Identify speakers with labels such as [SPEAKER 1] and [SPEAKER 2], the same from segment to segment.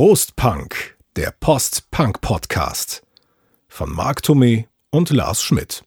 [SPEAKER 1] Prost Punk, der Post-Punk-Podcast von Marc Thomé und Lars Schmidt.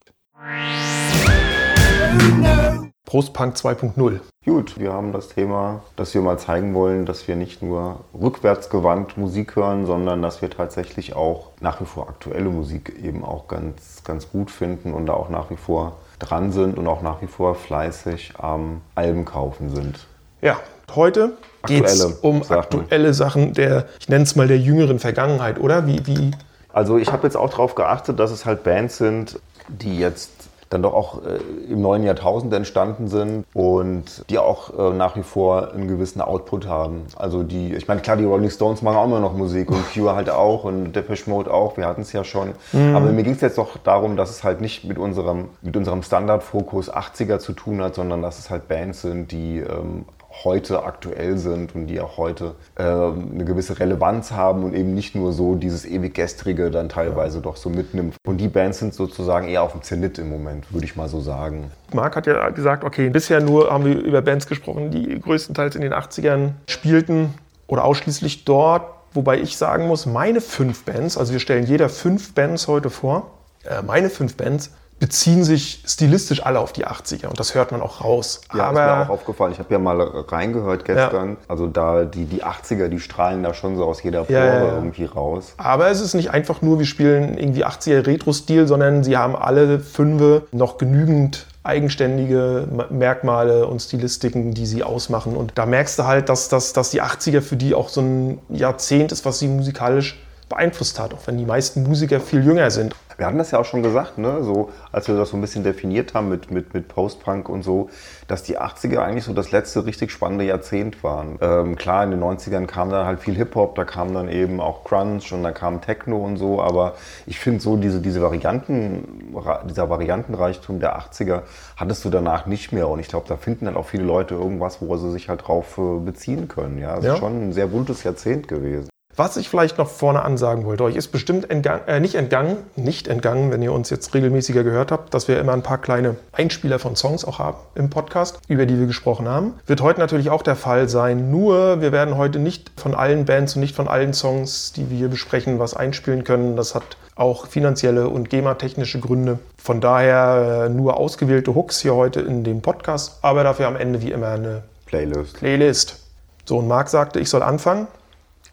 [SPEAKER 2] Prost Punk 2.0.
[SPEAKER 3] Gut, wir haben das Thema, dass wir mal zeigen wollen, dass wir nicht nur rückwärtsgewandt Musik hören, sondern dass wir tatsächlich auch nach wie vor aktuelle Musik eben auch ganz, ganz gut finden und da auch nach wie vor dran sind und auch nach wie vor fleißig am Alben kaufen sind.
[SPEAKER 2] Ja, heute geht es um Sachen. aktuelle Sachen der, ich nenne es mal der jüngeren Vergangenheit, oder? Wie, wie?
[SPEAKER 3] Also ich habe jetzt auch darauf geachtet, dass es halt Bands sind, die jetzt dann doch auch äh, im neuen Jahrtausend entstanden sind und die auch äh, nach wie vor einen gewissen Output haben. Also die, ich meine, klar, die Rolling Stones machen auch immer noch Musik und Cure halt auch und Depeche Mode auch, wir hatten es ja schon. Mhm. Aber mir ging es jetzt doch darum, dass es halt nicht mit unserem, mit unserem Standardfokus 80er zu tun hat, sondern dass es halt Bands sind, die ähm, heute aktuell sind und die auch heute äh, eine gewisse Relevanz haben und eben nicht nur so dieses ewig gestrige dann teilweise ja. doch so mitnimmt. Und die Bands sind sozusagen eher auf dem Zenit im Moment, würde ich mal so sagen.
[SPEAKER 2] Marc hat ja gesagt, okay, bisher nur haben wir über Bands gesprochen, die größtenteils in den 80ern spielten oder ausschließlich dort. Wobei ich sagen muss, meine fünf Bands, also wir stellen jeder fünf Bands heute vor, äh, meine fünf Bands beziehen sich stilistisch alle auf die 80er und das hört man auch raus.
[SPEAKER 3] Ja, Aber, ist mir auch aufgefallen. Ich habe ja mal reingehört gestern. Ja. Also da die, die 80er, die strahlen da schon so aus jeder Pore ja, ja, irgendwie raus.
[SPEAKER 2] Aber es ist nicht einfach nur, wir spielen irgendwie 80er Retro-Stil, sondern sie haben alle fünf noch genügend eigenständige Merkmale und Stilistiken, die sie ausmachen. Und da merkst du halt, dass, dass, dass die 80er für die auch so ein Jahrzehnt ist, was sie musikalisch beeinflusst hat, auch wenn die meisten Musiker viel jünger sind.
[SPEAKER 3] Wir hatten das ja auch schon gesagt, ne? so, als wir das so ein bisschen definiert haben mit, mit, mit Post-Punk und so, dass die 80er eigentlich so das letzte richtig spannende Jahrzehnt waren. Ähm, klar, in den 90ern kam dann halt viel Hip-Hop, da kam dann eben auch Crunch und da kam Techno und so, aber ich finde so diese, diese Varianten, dieser Variantenreichtum der 80er hattest du danach nicht mehr und ich glaube, da finden dann auch viele Leute irgendwas, wo sie sich halt drauf äh, beziehen können. Ja, es ja. ist schon ein sehr buntes Jahrzehnt gewesen.
[SPEAKER 2] Was ich vielleicht noch vorne ansagen wollte, euch ist bestimmt entgang, äh, nicht entgangen, nicht entgangen, wenn ihr uns jetzt regelmäßiger gehört habt, dass wir immer ein paar kleine Einspieler von Songs auch haben im Podcast, über die wir gesprochen haben. Wird heute natürlich auch der Fall sein, nur wir werden heute nicht von allen Bands und nicht von allen Songs, die wir hier besprechen, was einspielen können. Das hat auch finanzielle und GEMA-technische Gründe. Von daher äh, nur ausgewählte Hooks hier heute in dem Podcast, aber dafür am Ende wie immer eine Playlist. Playlist. So, und Marc sagte, ich soll anfangen.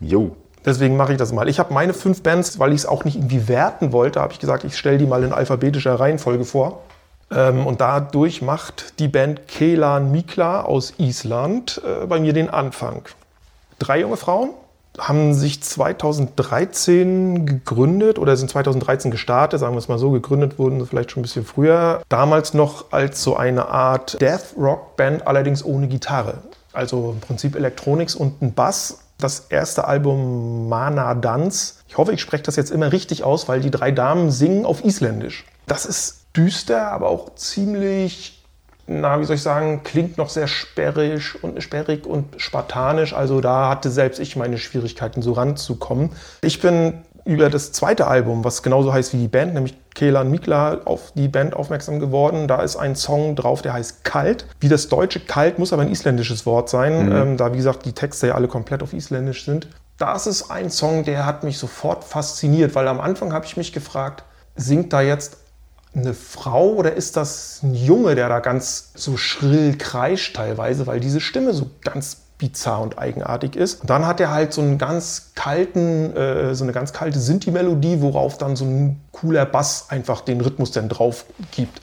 [SPEAKER 3] Jo.
[SPEAKER 2] Deswegen mache ich das mal. Ich habe meine fünf Bands, weil ich es auch nicht irgendwie werten wollte, habe ich gesagt, ich stelle die mal in alphabetischer Reihenfolge vor. Ähm, und dadurch macht die Band Kelan Mikla aus Island äh, bei mir den Anfang. Drei junge Frauen haben sich 2013 gegründet oder sind 2013 gestartet, sagen wir es mal so, gegründet wurden vielleicht schon ein bisschen früher. Damals noch als so eine Art Death Rock Band, allerdings ohne Gitarre. Also im Prinzip Elektronics und ein Bass das erste Album Mana Dance. Ich hoffe, ich spreche das jetzt immer richtig aus, weil die drei Damen singen auf Isländisch. Das ist düster, aber auch ziemlich, na, wie soll ich sagen, klingt noch sehr sperrig und sperrig und spartanisch. Also da hatte selbst ich meine Schwierigkeiten, so ranzukommen. Ich bin über das zweite Album, was genauso heißt wie die Band, nämlich Kelan Mikla, auf die Band aufmerksam geworden. Da ist ein Song drauf, der heißt Kalt. Wie das deutsche Kalt muss aber ein isländisches Wort sein, mhm. ähm, da wie gesagt die Texte ja alle komplett auf Isländisch sind. Das ist ein Song, der hat mich sofort fasziniert, weil am Anfang habe ich mich gefragt, singt da jetzt eine Frau oder ist das ein Junge, der da ganz so schrill kreischt teilweise, weil diese Stimme so ganz bizarr und eigenartig ist. Und dann hat er halt so einen ganz kalten, äh, so eine ganz kalte Sinti-Melodie, worauf dann so ein cooler Bass einfach den Rhythmus dann drauf gibt.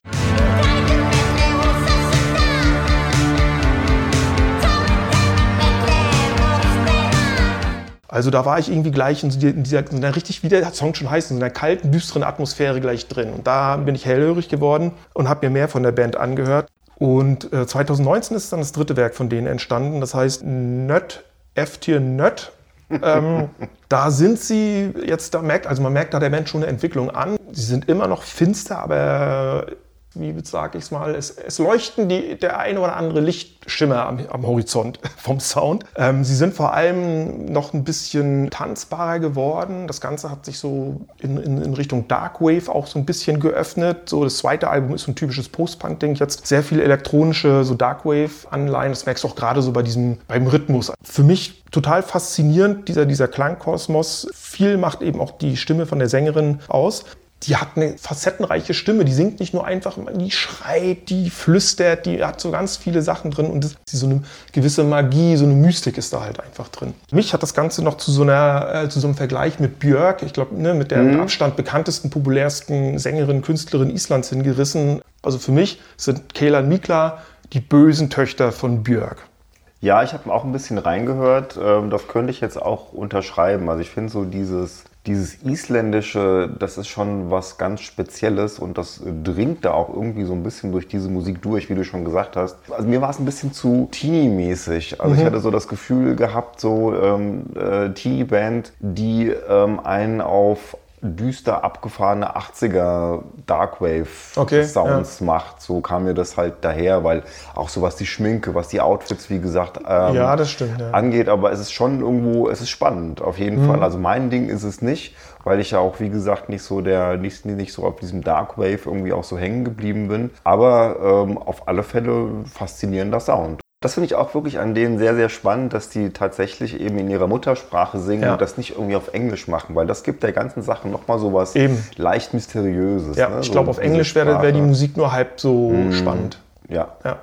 [SPEAKER 2] Also da war ich irgendwie gleich in dieser, in dieser richtig, wie der Song schon heißt, in einer kalten, düsteren Atmosphäre gleich drin. Und da bin ich hellhörig geworden und habe mir mehr von der Band angehört. Und äh, 2019 ist dann das dritte Werk von denen entstanden, das heißt Nött, F-Tier Nött. ähm, da sind sie jetzt, da merkt, also man merkt da der Mensch schon eine Entwicklung an. Sie sind immer noch finster, aber wie sage ich es mal, es, leuchten die, der eine oder andere Lichtschimmer am, am Horizont vom Sound. Ähm, sie sind vor allem noch ein bisschen tanzbarer geworden. Das Ganze hat sich so in, in, in Richtung Darkwave auch so ein bisschen geöffnet. So das zweite Album ist so ein typisches Post-Punk-Ding. Jetzt sehr viele elektronische, so Darkwave-Anleihen. Das merkst du auch gerade so bei diesem, beim Rhythmus. Für mich total faszinierend, dieser, dieser Klangkosmos. Viel macht eben auch die Stimme von der Sängerin aus die hat eine facettenreiche Stimme. Die singt nicht nur einfach, die schreit, die flüstert, die hat so ganz viele Sachen drin und das, so eine gewisse Magie, so eine Mystik ist da halt einfach drin. Mich hat das Ganze noch zu so, einer, äh, zu so einem Vergleich mit Björk, ich glaube, ne, mit der mhm. mit Abstand bekanntesten, populärsten Sängerin, Künstlerin Islands hingerissen. Also für mich sind Kelan Mikla die bösen Töchter von Björk.
[SPEAKER 3] Ja, ich habe auch ein bisschen reingehört. Ähm, das könnte ich jetzt auch unterschreiben. Also ich finde so dieses dieses Isländische, das ist schon was ganz Spezielles und das dringt da auch irgendwie so ein bisschen durch diese Musik durch, wie du schon gesagt hast. Also mir war es ein bisschen zu Teenie-mäßig. Also mhm. ich hatte so das Gefühl gehabt, so ähm, äh, Teenie-Band, die ähm, einen auf düster abgefahrene 80er Darkwave-Sounds okay, ja. macht. So kam mir das halt daher, weil auch so was die Schminke, was die Outfits, wie gesagt,
[SPEAKER 2] ähm, ja, stimmt, ja.
[SPEAKER 3] angeht. Aber es ist schon irgendwo, es ist spannend, auf jeden mhm. Fall. Also mein Ding ist es nicht, weil ich ja auch, wie gesagt, nicht so der, nicht, nicht so auf diesem Darkwave irgendwie auch so hängen geblieben bin. Aber ähm, auf alle Fälle faszinierender Sound. Das finde ich auch wirklich an denen sehr, sehr spannend, dass die tatsächlich eben in ihrer Muttersprache singen ja. und das nicht irgendwie auf Englisch machen, weil das gibt der ganzen Sache nochmal so was eben. leicht Mysteriöses.
[SPEAKER 2] Ja, ne? ich glaube, auf Englisch wäre wär die Musik nur halb so mmh. spannend.
[SPEAKER 3] Ja. ja.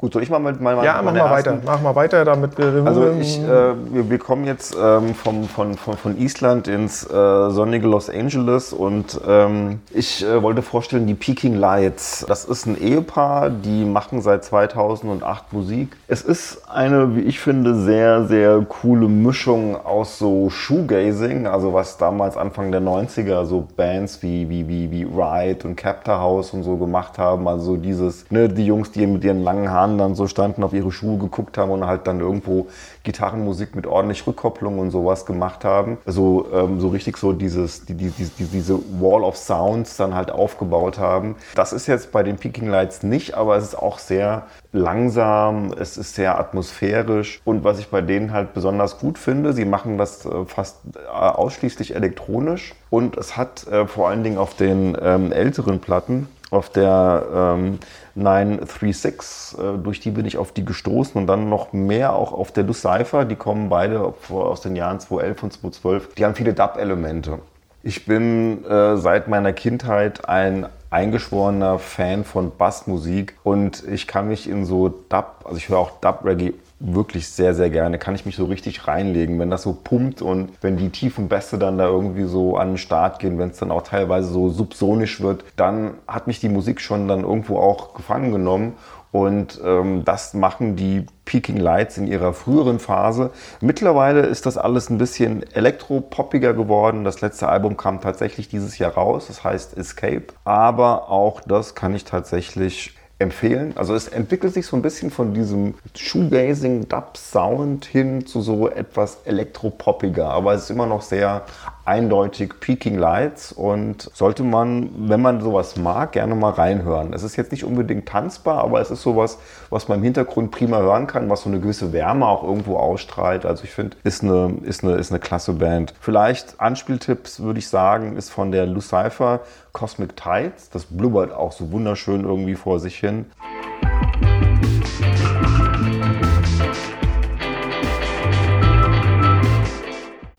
[SPEAKER 3] Gut, soll ich mal mit meinem
[SPEAKER 2] Ja, mach mal weiter. Mach mal weiter, damit
[SPEAKER 3] wir. Also ich, äh, wir, wir, kommen jetzt ähm, vom, von, von, von Island ins äh, sonnige Los Angeles und ähm, ich äh, wollte vorstellen, die Peking Lights. Das ist ein Ehepaar, die machen seit 2008 Musik. Es ist eine, wie ich finde, sehr, sehr coole Mischung aus so Shoegazing, also was damals Anfang der 90er so Bands wie, wie, wie, wie Ride und Captor House und so gemacht haben. Also dieses, ne, die Jungs, die mit ihren langen Haaren Dann so standen, auf ihre Schuhe geguckt haben und halt dann irgendwo Gitarrenmusik mit ordentlich Rückkopplung und sowas gemacht haben. Also ähm, so richtig so dieses, die, die, die, diese Wall of Sounds dann halt aufgebaut haben. Das ist jetzt bei den Peking Lights nicht, aber es ist auch sehr langsam, es ist sehr atmosphärisch und was ich bei denen halt besonders gut finde, sie machen das äh, fast äh, ausschließlich elektronisch und es hat äh, vor allen Dingen auf den ähm, älteren Platten auf der ähm, 936, äh, durch die bin ich auf die gestoßen und dann noch mehr auch auf der Lucifer, die kommen beide aus den Jahren 2011 und 2012. Die haben viele Dub-Elemente. Ich bin äh, seit meiner Kindheit ein eingeschworener Fan von Bassmusik und ich kann mich in so Dub, also ich höre auch Dub-Reggae wirklich sehr, sehr gerne. Kann ich mich so richtig reinlegen, wenn das so pumpt und wenn die tiefen Bässe dann da irgendwie so an den Start gehen, wenn es dann auch teilweise so subsonisch wird, dann hat mich die Musik schon dann irgendwo auch gefangen genommen. Und ähm, das machen die Peking Lights in ihrer früheren Phase. Mittlerweile ist das alles ein bisschen elektropoppiger geworden. Das letzte Album kam tatsächlich dieses Jahr raus, das heißt Escape. Aber auch das kann ich tatsächlich empfehlen. Also es entwickelt sich so ein bisschen von diesem Shoegazing Dub Sound hin zu so etwas elektropoppiger, aber es ist immer noch sehr eindeutig Peaking Lights und sollte man, wenn man sowas mag, gerne mal reinhören. Es ist jetzt nicht unbedingt tanzbar, aber es ist sowas, was man im Hintergrund prima hören kann, was so eine gewisse Wärme auch irgendwo ausstrahlt. Also ich finde, ist eine, ist, eine, ist eine klasse Band. Vielleicht Anspieltipps würde ich sagen, ist von der Lucifer Cosmic Tides. Das blubbert auch so wunderschön irgendwie vor sich hin.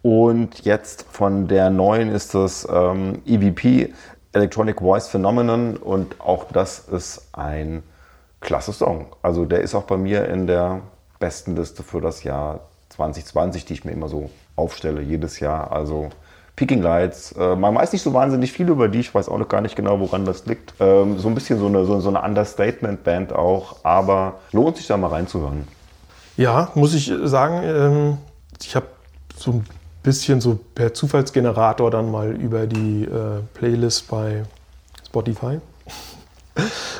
[SPEAKER 3] Und jetzt von der neuen ist das ähm, EVP, Electronic Voice Phenomenon. Und auch das ist ein klasse Song. Also der ist auch bei mir in der besten Liste für das Jahr 2020, die ich mir immer so aufstelle, jedes Jahr. Also Peaking Lights. Äh, man weiß nicht so wahnsinnig viel über die, ich weiß auch noch gar nicht genau, woran das liegt. Ähm, so ein bisschen so eine, so, eine Understatement-Band auch, aber lohnt sich da mal reinzuhören.
[SPEAKER 2] Ja, muss ich sagen, ähm, ich habe so ein bisschen so per Zufallsgenerator dann mal über die äh, Playlist bei Spotify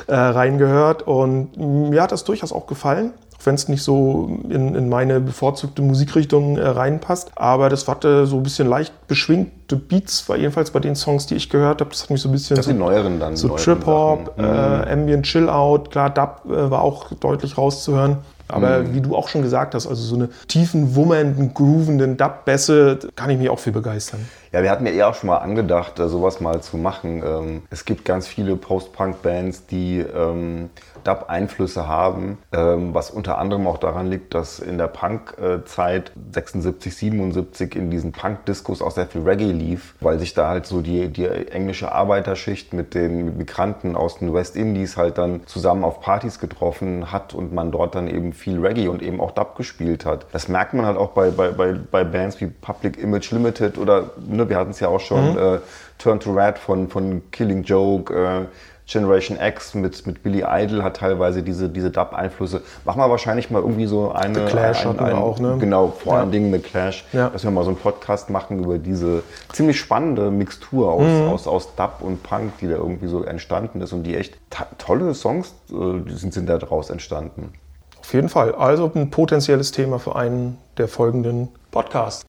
[SPEAKER 2] äh, reingehört und mir hat das durchaus auch gefallen. wenn es nicht so in, in meine bevorzugte Musikrichtung äh, reinpasst. Aber das hatte so ein bisschen leicht beschwingte Beats, war jedenfalls bei den Songs, die ich gehört habe. Das hat mich so ein bisschen.
[SPEAKER 3] Das sind
[SPEAKER 2] so,
[SPEAKER 3] neueren dann.
[SPEAKER 2] so Trip-Hop,
[SPEAKER 3] Sachen.
[SPEAKER 2] äh, Ambient Chill-Out, klar, Dub äh, war auch deutlich rauszuhören. Aber
[SPEAKER 3] Mhm.
[SPEAKER 2] wie du auch schon gesagt hast, also so eine tiefen, wummernden, groovenden Dub-Bässe, kann ich mich auch für begeistern.
[SPEAKER 3] Ja, wir hatten ja eher auch schon mal angedacht, sowas mal zu machen. Ähm, Es gibt ganz viele Post-Punk-Bands, die ähm, Dub-Einflüsse haben, ähm, was unter anderem auch daran liegt, dass in der Punk-Zeit 76, 77 in diesen Punk-Diskos auch sehr viel Reggae lief, weil sich da halt so die, die englische Arbeiterschicht mit den Migranten aus den West Indies halt dann zusammen auf Partys getroffen hat und man dort dann eben viel Reggae und eben auch Dub gespielt hat. Das merkt man halt auch bei, bei, bei, bei Bands wie Public Image Limited oder, ne, wir hatten es ja auch schon, äh, Turn to Red von, von Killing Joke, äh, Generation X mit, mit Billy Idol hat teilweise diese, diese Dub-Einflüsse. Machen wir wahrscheinlich mal irgendwie so eine.
[SPEAKER 2] The Clash hatten wir auch, ne?
[SPEAKER 3] Genau, vor
[SPEAKER 2] Ja.
[SPEAKER 3] allen Dingen The Clash.
[SPEAKER 2] Ja.
[SPEAKER 3] Dass wir mal so einen Podcast machen über diese ziemlich spannende Mixtur aus,
[SPEAKER 2] Mhm.
[SPEAKER 3] aus, aus Dub und Punk, die da irgendwie so entstanden ist und die echt tolle Songs äh, sind, sind da draus entstanden.
[SPEAKER 2] Auf jeden Fall. Also ein potenzielles Thema für einen der folgenden Podcasts.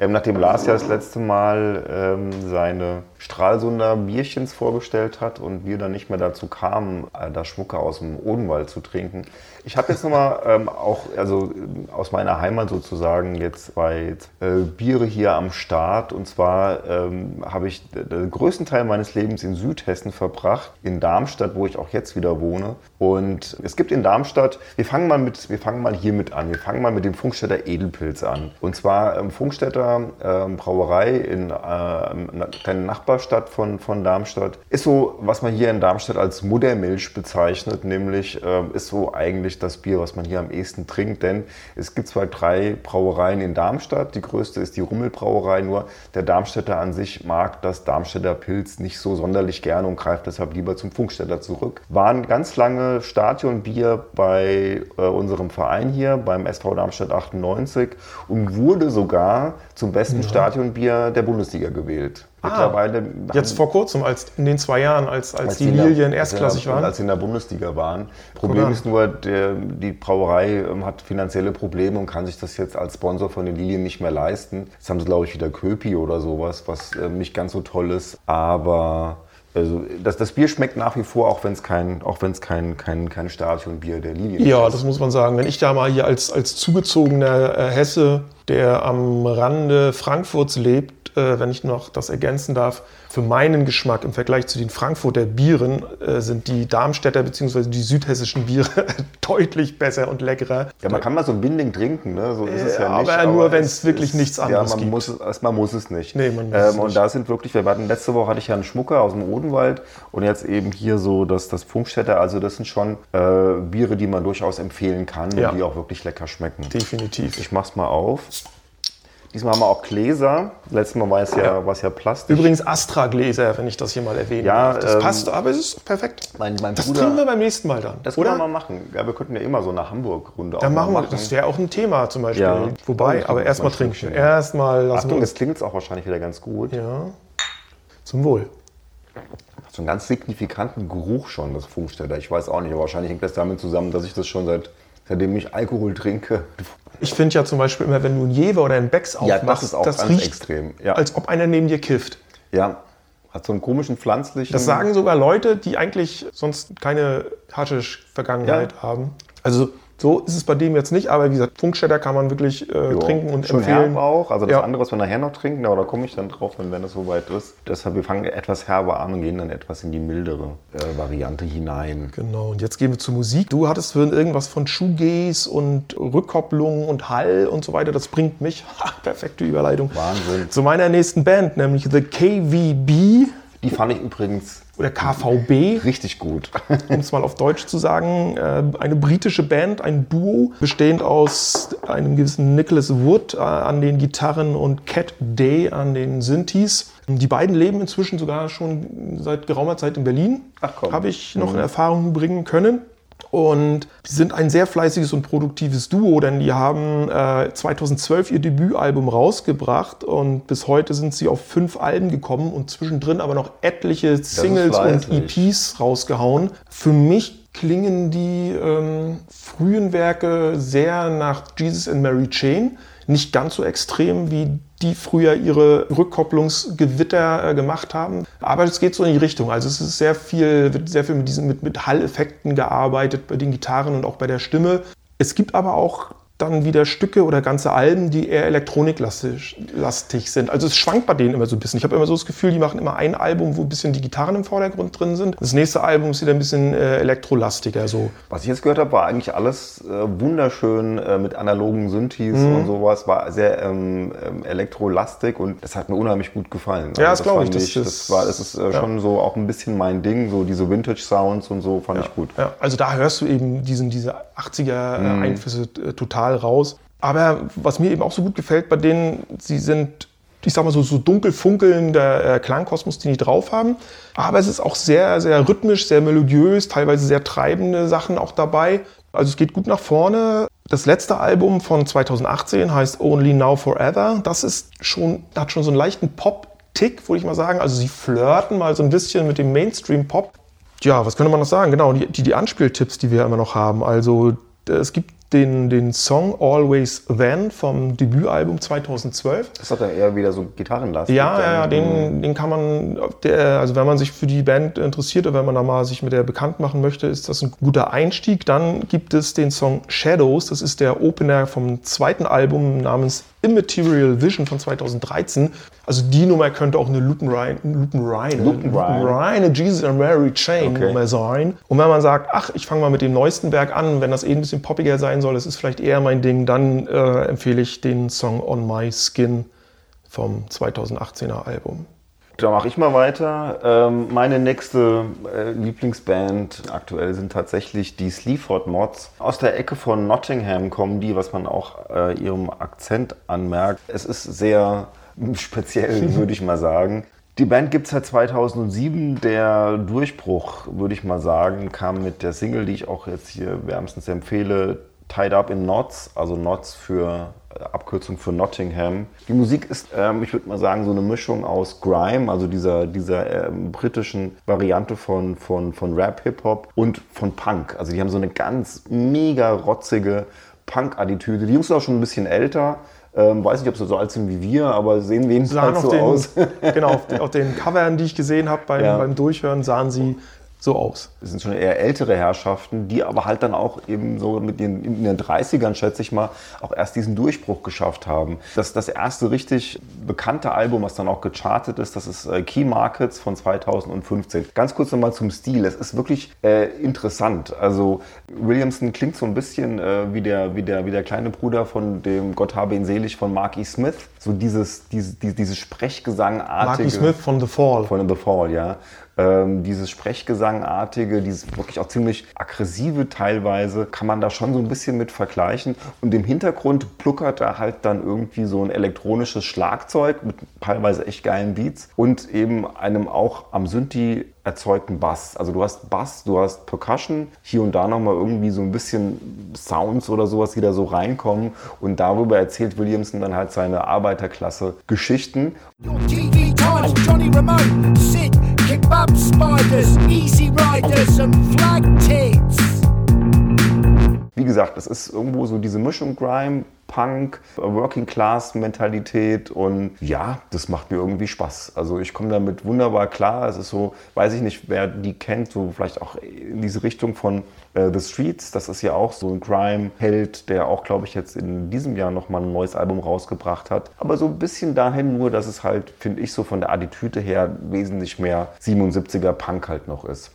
[SPEAKER 3] Ähm, nachdem Lars ja das letzte Mal ähm, seine Stralsunder Bierchens vorgestellt hat und wir dann nicht mehr dazu kamen, äh, da Schmucke aus dem Odenwald zu trinken. Ich habe jetzt nochmal ähm, auch, also ähm, aus meiner Heimat sozusagen, jetzt zwei äh, Biere hier am Start. Und zwar ähm, habe ich den größten Teil meines Lebens in Südhessen verbracht, in Darmstadt, wo ich auch jetzt wieder wohne. Und es gibt in Darmstadt, wir fangen mal mit, wir fangen mal hiermit an. Wir fangen mal mit dem Funkstätter Edelpilz an. Und zwar ähm, Funkstätter ähm, Brauerei in äh, einer kleinen Nachbarstadt von, von Darmstadt. Ist so, was man hier in Darmstadt als Muttermilch bezeichnet, nämlich ähm, ist so eigentlich das Bier, was man hier am ehesten trinkt. Denn es gibt zwar drei Brauereien in Darmstadt. Die größte ist die Rummelbrauerei, nur der Darmstädter an sich mag das Darmstädter Pilz nicht so sonderlich gerne und greift deshalb lieber zum Funkstätter zurück. Waren ganz lange Stadionbier bei äh, unserem Verein hier, beim SV Darmstadt 98 und wurde sogar zum besten Stadionbier der Bundesliga gewählt. Mittlerweile
[SPEAKER 2] Ah, Jetzt vor kurzem, als in den zwei Jahren, als, als, die
[SPEAKER 3] in der-
[SPEAKER 2] Lilien erstklassig
[SPEAKER 3] als
[SPEAKER 2] waren.
[SPEAKER 3] Als sie in der Bundesliga waren. Problem ist nur, der, die Brauerei ähm, hat finanzielle Probleme und kann sich das jetzt als Sponsor von den Lilien nicht mehr leisten. Jetzt haben sie, glaube ich, wieder Köpi oder sowas, was äh, nicht ganz so toll ist. Aber also, das, das Bier schmeckt nach wie vor, auch wenn es kein, auch wenn's kein, kein, kein Stadionbier der Lilien
[SPEAKER 2] Ja,
[SPEAKER 3] ist.
[SPEAKER 2] das muss man sagen. Wenn ich da mal hier als, als zugezogener äh, Hesse, der am Rande Frankfurts lebt, äh, wenn ich noch das ergänzen darf, für meinen Geschmack im Vergleich zu den Frankfurter Bieren äh, sind die Darmstädter bzw. die südhessischen Biere deutlich besser und leckerer.
[SPEAKER 3] Ja, man kann mal so ein Binding trinken, ne? so ist es ja
[SPEAKER 2] Ja,
[SPEAKER 3] nicht.
[SPEAKER 2] aber nur, wenn es wirklich
[SPEAKER 3] ist-
[SPEAKER 2] nichts anderes
[SPEAKER 3] ja, man
[SPEAKER 2] gibt.
[SPEAKER 3] Muss es, man muss es nicht.
[SPEAKER 2] Nee, man muss es
[SPEAKER 3] ähm, Und
[SPEAKER 2] nicht.
[SPEAKER 3] da sind wirklich, wir hatten letzte Woche hatte ich ja einen Schmucker aus dem Odenwald und jetzt eben hier so das, das Funkstätter. Also das sind schon äh, Biere, die man durchaus empfehlen kann
[SPEAKER 2] Ja.
[SPEAKER 3] und die auch wirklich lecker schmecken.
[SPEAKER 2] Definitiv.
[SPEAKER 3] Ich mach's mal auf. Diesmal haben wir auch Gläser. Letztes Mal war es ja, war es ja Plastik.
[SPEAKER 2] Übrigens Astra-Gläser, wenn ich das hier mal erwähne.
[SPEAKER 3] Ja,
[SPEAKER 2] das
[SPEAKER 3] ähm,
[SPEAKER 2] passt, aber es ist perfekt.
[SPEAKER 3] mein, mein
[SPEAKER 2] Das
[SPEAKER 3] Bruder,
[SPEAKER 2] trinken wir beim nächsten Mal dann.
[SPEAKER 3] das
[SPEAKER 2] oder?
[SPEAKER 3] können wir mal machen. Ja, wir könnten ja immer so eine Hamburg-Runde
[SPEAKER 2] Dann machen wir, das wäre auch ein Thema zum Beispiel.
[SPEAKER 3] Ja. Oh,
[SPEAKER 2] Wobei,
[SPEAKER 3] ich
[SPEAKER 2] aber erstmal
[SPEAKER 3] mal
[SPEAKER 2] trinken. Erstmal lassen
[SPEAKER 3] Achtung,
[SPEAKER 2] wir
[SPEAKER 3] jetzt klingt es auch wahrscheinlich wieder ganz gut.
[SPEAKER 2] Ja. Zum Wohl.
[SPEAKER 3] so einen ganz signifikanten Geruch schon, das Funkstätter. Ich weiß auch nicht, aber wahrscheinlich hängt das damit zusammen, dass ich das schon seit, seitdem ich Alkohol trinke.
[SPEAKER 2] Ich finde ja zum Beispiel immer, wenn du einen Jever oder einen Becks
[SPEAKER 3] Ja,
[SPEAKER 2] aufmachst,
[SPEAKER 3] das ist auch ganz
[SPEAKER 2] riecht,
[SPEAKER 3] extrem. Ja.
[SPEAKER 2] als ob einer neben dir kifft.
[SPEAKER 3] ja, hat so einen komischen pflanzlichen.
[SPEAKER 2] Das sagen sogar Leute, die eigentlich sonst keine Haschisch-Vergangenheit
[SPEAKER 3] Ja.
[SPEAKER 2] haben. Also so ist es bei dem jetzt nicht, aber wie gesagt, Funkstätter kann man wirklich äh,
[SPEAKER 3] Ja,
[SPEAKER 2] trinken und
[SPEAKER 3] schon
[SPEAKER 2] empfehlen.
[SPEAKER 3] herb auch. Also das
[SPEAKER 2] Ja.
[SPEAKER 3] andere, was wir nachher noch trinken, aber da komme ich dann drauf, wenn, das soweit ist. Deshalb, wir fangen etwas herber an und gehen dann etwas in die mildere äh, Variante hinein.
[SPEAKER 2] Genau, und jetzt gehen wir zur Musik. Du hattest vorhin irgendwas von Shoegaze und Rückkopplung und Hall und so weiter. Das bringt mich, ha, perfekte Überleitung,
[SPEAKER 3] Wahnsinn.
[SPEAKER 2] zu meiner nächsten Band, nämlich The KVB
[SPEAKER 3] Die fand ich übrigens
[SPEAKER 2] oder KVB,
[SPEAKER 3] richtig gut.
[SPEAKER 2] um es mal auf Deutsch zu sagen. Äh, Eine britische Band, ein Duo, bestehend aus einem gewissen Nicholas Wood äh, an den Gitarren und Cat Day an den Synthes. Die beiden leben inzwischen sogar schon seit geraumer Zeit in Berlin.
[SPEAKER 3] Ach komm.
[SPEAKER 2] Habe ich noch in Erfahrung bringen können. Und sie sind ein sehr fleißiges und produktives Duo, denn die haben äh, 2012 ihr Debütalbum rausgebracht und bis heute sind sie auf fünf Alben gekommen und zwischendrin aber noch etliche Singles und. EPs rausgehauen. Für mich klingen die ähm, frühen Werke sehr nach Jesus and Mary Chain. Nicht ganz so extrem, wie die früher ihre Rückkopplungsgewitter äh, gemacht haben. Aber es geht so in die Richtung. Also es ist sehr viel, wird sehr viel mit diesen mit, mit Hall-Effekten gearbeitet bei den Gitarren und auch bei der Stimme. Es gibt aber auch dann wieder Stücke oder ganze Alben, die eher elektroniklastig sind. Also es schwankt bei denen immer so ein bisschen. Ich habe immer so das Gefühl, die machen immer ein Album, wo ein bisschen die Gitarren im Vordergrund drin sind. Das nächste Album ist wieder ein bisschen äh, elektrolastiger. So.
[SPEAKER 3] Was ich jetzt gehört habe, war eigentlich alles äh, wunderschön äh, mit analogen Synthes mhm. und sowas. War sehr ähm, ähm, elektrolastig und das hat mir unheimlich gut gefallen.
[SPEAKER 2] Also ja, das, das glaube ich. Das,
[SPEAKER 3] ich, das, war, das ist äh, ja. schon so auch ein bisschen mein Ding. So diese Vintage-Sounds und so fand
[SPEAKER 2] ja.
[SPEAKER 3] ich gut.
[SPEAKER 2] Ja. Also da hörst du eben diesen, diese 80er-Einflüsse mhm. Äh, total raus. Aber was mir eben auch so gut gefällt bei denen, sie sind, ich sag mal so, so dunkel funkelnder äh, Klangkosmos, den die drauf haben. Aber es ist auch sehr, sehr rhythmisch, sehr melodiös, teilweise sehr treibende Sachen auch dabei. Also es geht gut nach vorne. Das letzte Album von 2018 heißt Only Now Forever. Das ist schon, hat schon so einen leichten Pop-Tick, würde ich mal sagen. Also sie flirten mal so ein bisschen mit dem Mainstream-Pop. Ja, was könnte man noch sagen? Genau, die, die, die Anspieltipps, die wir immer noch haben. Also es gibt den, den Song Always Then vom Debütalbum 2012.
[SPEAKER 3] Das hat ja eher wieder so Gitarrenlastig.
[SPEAKER 2] Ja, ja, ja den, den kann man, der, also wenn man sich für die Band interessiert oder wenn man da mal sich mit der bekannt machen möchte, ist das ein guter Einstieg. Dann gibt es den Song Shadows, das ist der Opener vom zweiten Album namens Immaterial Vision von 2013. Also die Nummer könnte auch eine Lupenreine, Lupenreine, Lupenreine, Jesus and Mary Chain okay. Nummer sein. Und wenn man sagt, ach, ich fange mal mit dem neuesten Werk an, wenn das eh ein bisschen poppiger sein soll, das ist vielleicht eher mein Ding, dann äh, empfehle ich den Song On My Skin vom 2018er Album.
[SPEAKER 3] Da mache ich mal weiter. Ähm, meine nächste äh, Lieblingsband aktuell sind tatsächlich die Sleaford Mods. Aus der Ecke von Nottingham kommen die, was man auch äh, ihrem Akzent anmerkt. Es ist sehr speziell, würde ich mal sagen. Die Band gibt es seit 2007. Der Durchbruch, würde ich mal sagen, kam mit der Single, die ich auch jetzt hier wärmstens empfehle, Tied Up in Knots, also Knots für äh, Abkürzung für Nottingham. Die Musik ist, ähm, ich würde mal sagen, so eine Mischung aus Grime, also dieser, dieser ähm, britischen Variante von, von, von Rap, Hip-Hop und von Punk. Also die haben so eine ganz mega rotzige Punk-Attitüde. Die Jungs sind auch schon ein bisschen älter. Ähm, weiß nicht, ob sie so alt sind wie wir, aber sehen jedenfalls so
[SPEAKER 2] den,
[SPEAKER 3] aus.
[SPEAKER 2] genau, auf den, auf den, Covern, die ich gesehen habe beim, ja. beim Durchhören, sahen sie so aus.
[SPEAKER 3] Das sind schon eher ältere Herrschaften, die aber halt dann auch eben so mit den, in den 30ern, schätze ich mal, auch erst diesen Durchbruch geschafft haben. Das, das erste richtig bekannte Album, was dann auch gechartet ist, das ist äh, Key Markets von 2015. Ganz kurz nochmal zum Stil. Es ist wirklich äh, interessant. Also Williamson klingt so ein bisschen äh, wie, der, wie, der, wie der kleine Bruder von dem Gott habe ihn selig von Marky Smith. So dieses, dieses, dieses Sprechgesangartige.
[SPEAKER 2] Marky Smith von The Fall.
[SPEAKER 3] Von The Fall, ja ähm, dieses Sprechgesangartige, dieses wirklich auch ziemlich aggressive teilweise, kann man da schon so ein bisschen mit vergleichen. Und im Hintergrund pluckert da halt dann irgendwie so ein elektronisches Schlagzeug mit teilweise echt geilen Beats und eben einem auch am Synthi erzeugten Bass. Also du hast Bass, du hast Percussion, hier und da nochmal irgendwie so ein bisschen Sounds oder sowas, die da so reinkommen. Und darüber erzählt Williamson dann halt seine Arbeiterklasse Geschichten. Johnny Remote, Sid, Kebab Spiders, Easy Riders and Flag Tits. Wie gesagt, es ist irgendwo so diese Mischung Grime, Punk, Working Class Mentalität und ja, das macht mir irgendwie Spaß. Also ich komme damit wunderbar klar. Es ist so, weiß ich nicht, wer die kennt, so vielleicht auch in diese Richtung von äh, The Streets. Das ist ja auch so ein Crime-Held, der auch, glaube ich, jetzt in diesem Jahr nochmal ein neues Album rausgebracht hat. Aber so ein bisschen dahin nur, dass es halt, finde ich, so von der Attitüde her wesentlich mehr 77er Punk halt noch ist.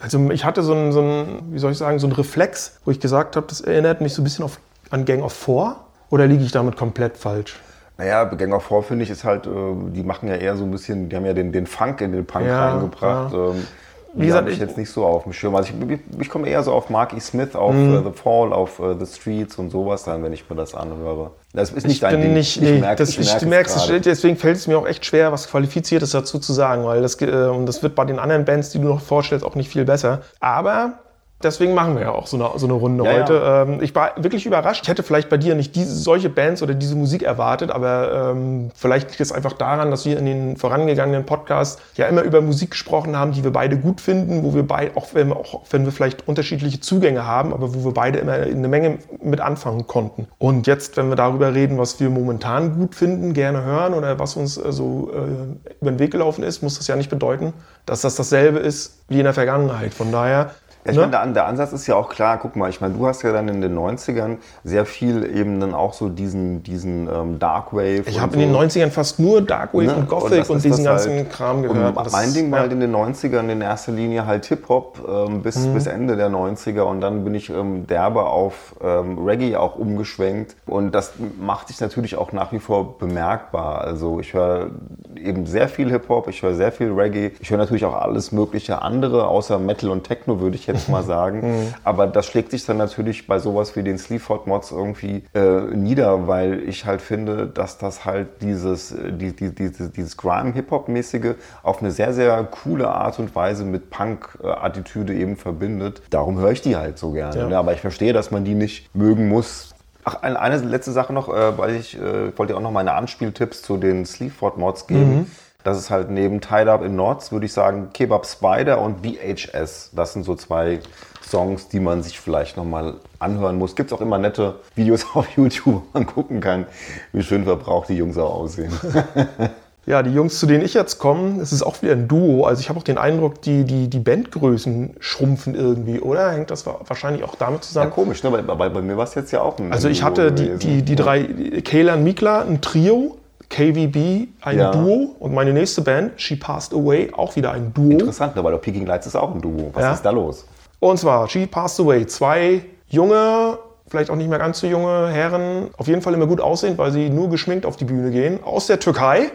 [SPEAKER 2] Also ich hatte so einen, so einen, wie soll ich sagen, so einen Reflex, wo ich gesagt habe, das erinnert mich so ein bisschen auf, an Gang of Four. Oder liege ich damit komplett falsch?
[SPEAKER 3] Naja, Gang of Four finde ich ist halt, äh, die machen ja eher so ein bisschen, die haben ja den, den Funk in den Punk ja, reingebracht. Ja. Ähm, wie gesagt, ich jetzt nicht so auf dem Schirm. Also ich, ich, komme eher so auf Marky Smith, auf mm. uh, The Fall, auf uh, The Streets und sowas dann, wenn ich mir das anhöre. Das ist nicht
[SPEAKER 2] ich
[SPEAKER 3] dein Ding.
[SPEAKER 2] Nicht, nee, ich merke, das, ich merke ich merk's, es deswegen fällt es mir auch echt schwer, was Qualifiziertes dazu zu sagen, weil das, äh, das wird bei den anderen Bands, die du noch vorstellst, auch nicht viel besser. Aber Deswegen machen wir ja auch so eine, so eine Runde
[SPEAKER 3] Ja,
[SPEAKER 2] heute.
[SPEAKER 3] ja.
[SPEAKER 2] Ähm, ich war wirklich überrascht. Ich hätte vielleicht bei dir nicht diese, solche Bands oder diese Musik erwartet, aber ähm, vielleicht liegt es einfach daran, dass wir in den vorangegangenen Podcasts ja immer über Musik gesprochen haben, die wir beide gut finden, wo wir beide, auch wenn wir, auch wenn wir vielleicht unterschiedliche Zugänge haben, aber wo wir beide immer eine Menge mit anfangen konnten. Und jetzt, wenn wir darüber reden, was wir momentan gut finden, gerne hören oder was uns äh, so äh, über den Weg gelaufen ist, muss das ja nicht bedeuten, dass das dasselbe ist wie in der Vergangenheit. Von daher.
[SPEAKER 3] Ja, ich
[SPEAKER 2] ne?
[SPEAKER 3] meine, der, Ansatz ist ja auch klar. Guck mal, ich meine, du hast ja dann in den 90ern sehr viel eben dann auch so diesen, diesen ähm, Dark Wave.
[SPEAKER 2] Ich
[SPEAKER 3] und
[SPEAKER 2] habe
[SPEAKER 3] so.
[SPEAKER 2] in den 90ern fast nur Darkwave
[SPEAKER 3] Ne?
[SPEAKER 2] und Gothic
[SPEAKER 3] das
[SPEAKER 2] und,
[SPEAKER 3] ist
[SPEAKER 2] diesen
[SPEAKER 3] das
[SPEAKER 2] ganzen
[SPEAKER 3] halt.
[SPEAKER 2] Kram gehört.
[SPEAKER 3] Und
[SPEAKER 2] Das-
[SPEAKER 3] mein Ding war
[SPEAKER 2] ja.
[SPEAKER 3] halt in den 90ern in erster Linie halt Hip-Hop ähm, bis,
[SPEAKER 2] Mhm.
[SPEAKER 3] bis Ende der 90er und dann bin ich ähm, derbe auf ähm, Reggae auch umgeschwenkt und das macht sich natürlich auch nach wie vor bemerkbar. Also ich höre eben sehr viel Hip-Hop, ich höre sehr viel Reggae, ich höre natürlich auch alles mögliche andere, außer Metal und Techno würde ich jetzt mal sagen. Aber das schlägt sich dann natürlich bei sowas wie den Sleaford Mods irgendwie äh, nieder, weil ich halt finde, dass das halt dieses, äh, die, die, dieses, dieses Grime-Hip-Hop-mäßige auf eine sehr, sehr coole Art und Weise mit Punk-Attitüde eben verbindet. Darum höre ich die halt so gerne.
[SPEAKER 2] Ja.
[SPEAKER 3] Ne? Aber ich verstehe, dass man die nicht mögen muss. Ach, eine, letzte Sache noch, äh, weil ich äh, wollte auch noch meine Anspieltipps zu den Sleaford-Mods geben. Das ist halt neben Tied Up in Knots, würde ich sagen, Kebab Spider und VHS. Das sind so zwei Songs, die man sich vielleicht nochmal anhören muss. Gibt es auch immer nette Videos auf YouTube, wo man gucken kann, wie schön verbraucht die Jungs auch aussehen.
[SPEAKER 2] Ja, die Jungs, zu denen ich jetzt komme, es ist auch wieder ein Duo. Also ich habe auch den Eindruck, die, die, die Bandgrößen schrumpfen irgendwie, oder? Hängt das wa- wahrscheinlich auch damit
[SPEAKER 3] Ja,
[SPEAKER 2] zusammen?
[SPEAKER 3] komisch, ne? Bei, bei, bei mir war es jetzt ja auch ein
[SPEAKER 2] also ich
[SPEAKER 3] Duo
[SPEAKER 2] hatte die, die, die drei, Kaylan Mikla, ein Trio, KVB, ein
[SPEAKER 3] Ja.
[SPEAKER 2] Duo und meine nächste Band, She Passed Away, auch wieder ein Duo.
[SPEAKER 3] Interessant, ne? weil der Peking Lights ist auch ein Duo. Was
[SPEAKER 2] Ja.
[SPEAKER 3] ist da los?
[SPEAKER 2] Und zwar She Passed Away. Zwei junge, vielleicht auch nicht mehr ganz so junge Herren, auf jeden Fall immer gut aussehend, weil sie nur geschminkt auf die Bühne gehen, aus der Türkei.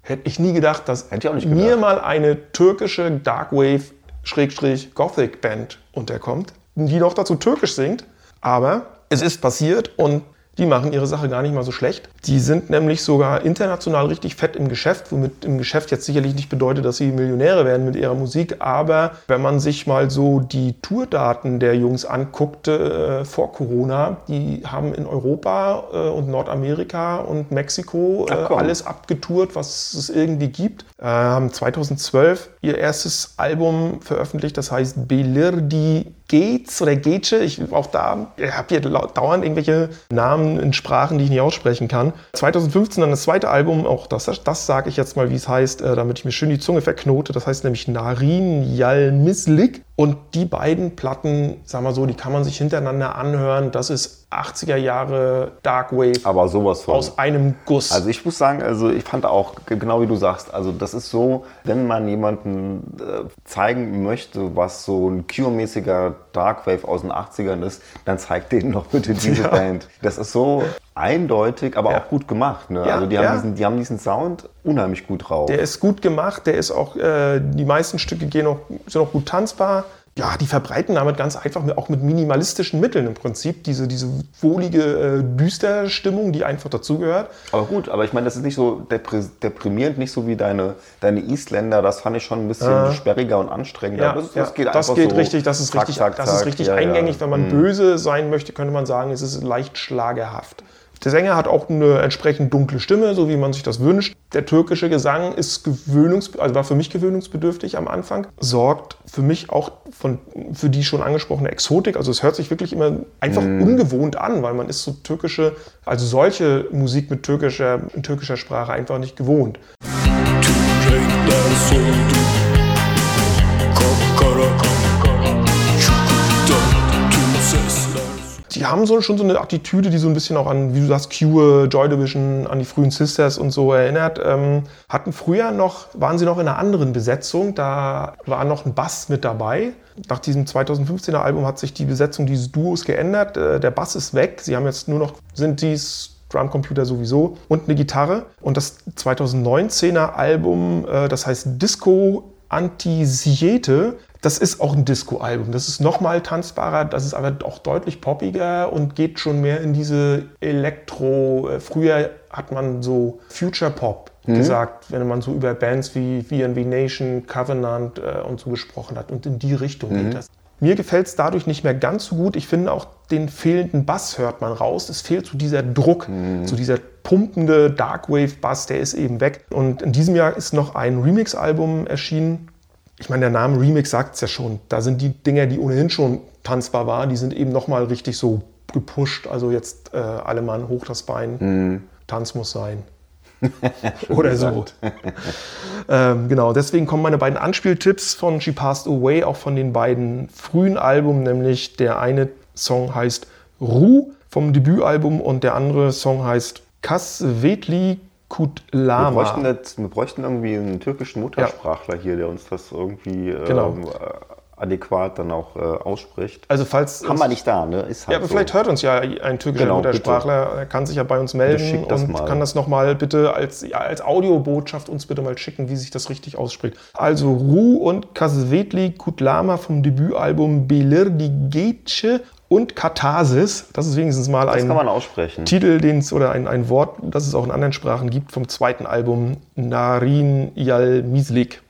[SPEAKER 2] Hätte ich nie gedacht, dass
[SPEAKER 3] nicht
[SPEAKER 2] mir
[SPEAKER 3] gedacht.
[SPEAKER 2] mal eine türkische Darkwave-Gothic-Band unterkommt, die noch dazu türkisch singt. Aber es ist passiert und die machen ihre Sache gar nicht mal so schlecht. Die sind nämlich sogar international richtig fett im Geschäft, womit im Geschäft jetzt sicherlich nicht bedeutet, dass sie Millionäre werden mit ihrer Musik. Aber wenn man sich mal so die Tourdaten der Jungs anguckt äh, vor Corona, die haben in Europa äh, und Nordamerika und Mexiko äh,
[SPEAKER 3] Ach
[SPEAKER 2] alles abgetourt, was es irgendwie gibt. Äh, haben 2012 ihr erstes Album veröffentlicht, das heißt Belirdi Geht's oder Gece. Ich auch da, ihr habt hier dauernd irgendwelche Namen in Sprachen, die ich nicht aussprechen kann. 2015 dann das zweite Album, auch das, das sage ich jetzt mal, wie es heißt, äh, damit ich mir schön die Zunge verknote. Das heißt nämlich Narin Yalmislik. Und die beiden Platten, sagen wir so, die kann man sich hintereinander anhören. Das ist 80er Jahre Dark Wave
[SPEAKER 3] Aber sowas von.
[SPEAKER 2] aus einem Guss.
[SPEAKER 3] Also ich muss sagen, also ich fand auch, genau wie du sagst, also das ist so, wenn man jemanden äh, zeigen möchte, was so ein Cure-mäßiger Darkwave aus den 80ern ist, dann zeigt denen doch bitte diese
[SPEAKER 2] Ja.
[SPEAKER 3] Band. Das ist so eindeutig, aber
[SPEAKER 2] Ja.
[SPEAKER 3] auch gut gemacht. Ne?
[SPEAKER 2] Ja,
[SPEAKER 3] also die,
[SPEAKER 2] ja.
[SPEAKER 3] haben diesen, die haben diesen Sound unheimlich gut drauf.
[SPEAKER 2] Der ist gut gemacht, der ist auch, äh, die meisten Stücke gehen auch, sind auch gut tanzbar. Ja, die verbreiten damit ganz einfach mit, auch mit minimalistischen Mitteln im Prinzip diese, diese wohlige äh, Düsterstimmung, die einfach dazugehört.
[SPEAKER 3] Aber gut, aber ich meine, das ist nicht so depri deprimierend, nicht so wie deine, deine Isländer. Das fand ich schon ein bisschen sperriger und anstrengender.
[SPEAKER 2] Ja,
[SPEAKER 3] das,
[SPEAKER 2] ja,
[SPEAKER 3] das geht
[SPEAKER 2] das
[SPEAKER 3] einfach
[SPEAKER 2] geht
[SPEAKER 3] so
[SPEAKER 2] richtig, das ist
[SPEAKER 3] zack,
[SPEAKER 2] richtig,
[SPEAKER 3] zack,
[SPEAKER 2] das ist
[SPEAKER 3] zack.
[SPEAKER 2] richtig
[SPEAKER 3] Ja, ja.
[SPEAKER 2] eingängig. Wenn man böse sein möchte, könnte man sagen, es ist leicht schlagerhaft. Der Sänger hat auch eine entsprechend dunkle Stimme, so wie man sich das wünscht. Der türkische Gesang ist gewöhnungs also war für mich gewöhnungsbedürftig am Anfang, sorgt für mich auch von, für die schon angesprochene Exotik. Also es hört sich wirklich immer einfach ungewohnt an, weil man ist so türkische, also solche Musik mit türkischer, in türkischer Sprache einfach nicht gewohnt.
[SPEAKER 4] Renkler
[SPEAKER 2] die haben so, schon so eine Attitüde, die so ein bisschen auch an, wie du sagst, Cure, Joy Division, an die frühen Sisters und so erinnert. Ähm, hatten früher noch, waren sie noch in einer anderen Besetzung, da war noch ein Bass mit dabei. Nach diesem 2015er Album hat sich die Besetzung dieses Duos geändert. Äh, der Bass ist weg. Sie haben jetzt nur noch Synthes, Drumcomputer sowieso und eine Gitarre. Und das 2019er Album, äh, das heißt Disco Antisiete, das ist auch ein Disco-Album. Das ist nochmal tanzbarer, das ist aber auch deutlich poppiger und geht schon mehr in diese Elektro. äh, Früher hat man so Future Pop gesagt, wenn man so über Bands wie VNV Nation, Covenant äh, und so gesprochen hat. Und in die Richtung geht das. Mir gefällt es dadurch nicht mehr ganz so gut. Ich finde auch den fehlenden Bass hört man raus. Es fehlt so dieser Druck, so dieser pumpende Darkwave-Bass, der ist eben weg. Und in diesem Jahr ist noch ein Remix-Album erschienen. Ich meine, der Name Remix sagt es ja schon. Da sind die Dinger, die ohnehin schon tanzbar waren, die sind eben nochmal richtig so gepusht. Also jetzt äh, alle Mann hoch das Bein, Tanz muss sein. Oder so. ähm, genau, deswegen kommen meine beiden Anspieltipps von She Passed Away, auch von den beiden frühen Alben, nämlich der eine Song heißt Ru vom Debütalbum und der andere Song heißt Kasvetli
[SPEAKER 3] Wir
[SPEAKER 2] Kutlama.
[SPEAKER 3] bräuchten, jetzt, wir bräuchten irgendwie einen türkischen Muttersprachler hier, der uns das irgendwie
[SPEAKER 2] Genau.
[SPEAKER 3] ähm, äh, adäquat dann auch äh, ausspricht.
[SPEAKER 2] Also falls
[SPEAKER 3] Haben wir nicht da, ne? Ist halt
[SPEAKER 2] Ja, aber
[SPEAKER 3] so.
[SPEAKER 2] vielleicht hört uns ja ein türkischer
[SPEAKER 3] Genau,
[SPEAKER 2] Muttersprachler, er kann sich ja bei uns melden und
[SPEAKER 3] mal.
[SPEAKER 2] kann das nochmal bitte als, ja, als Audiobotschaft uns bitte mal schicken, wie sich das richtig ausspricht. Also Ru und Kasvetli Kutlama vom Debütalbum Belir die Gece und Katharsis. Das ist wenigstens mal
[SPEAKER 3] Das
[SPEAKER 2] ein. Titel, den es oder ein, ein Wort, das es auch in anderen Sprachen gibt, vom zweiten Album Narin Yal Mislik.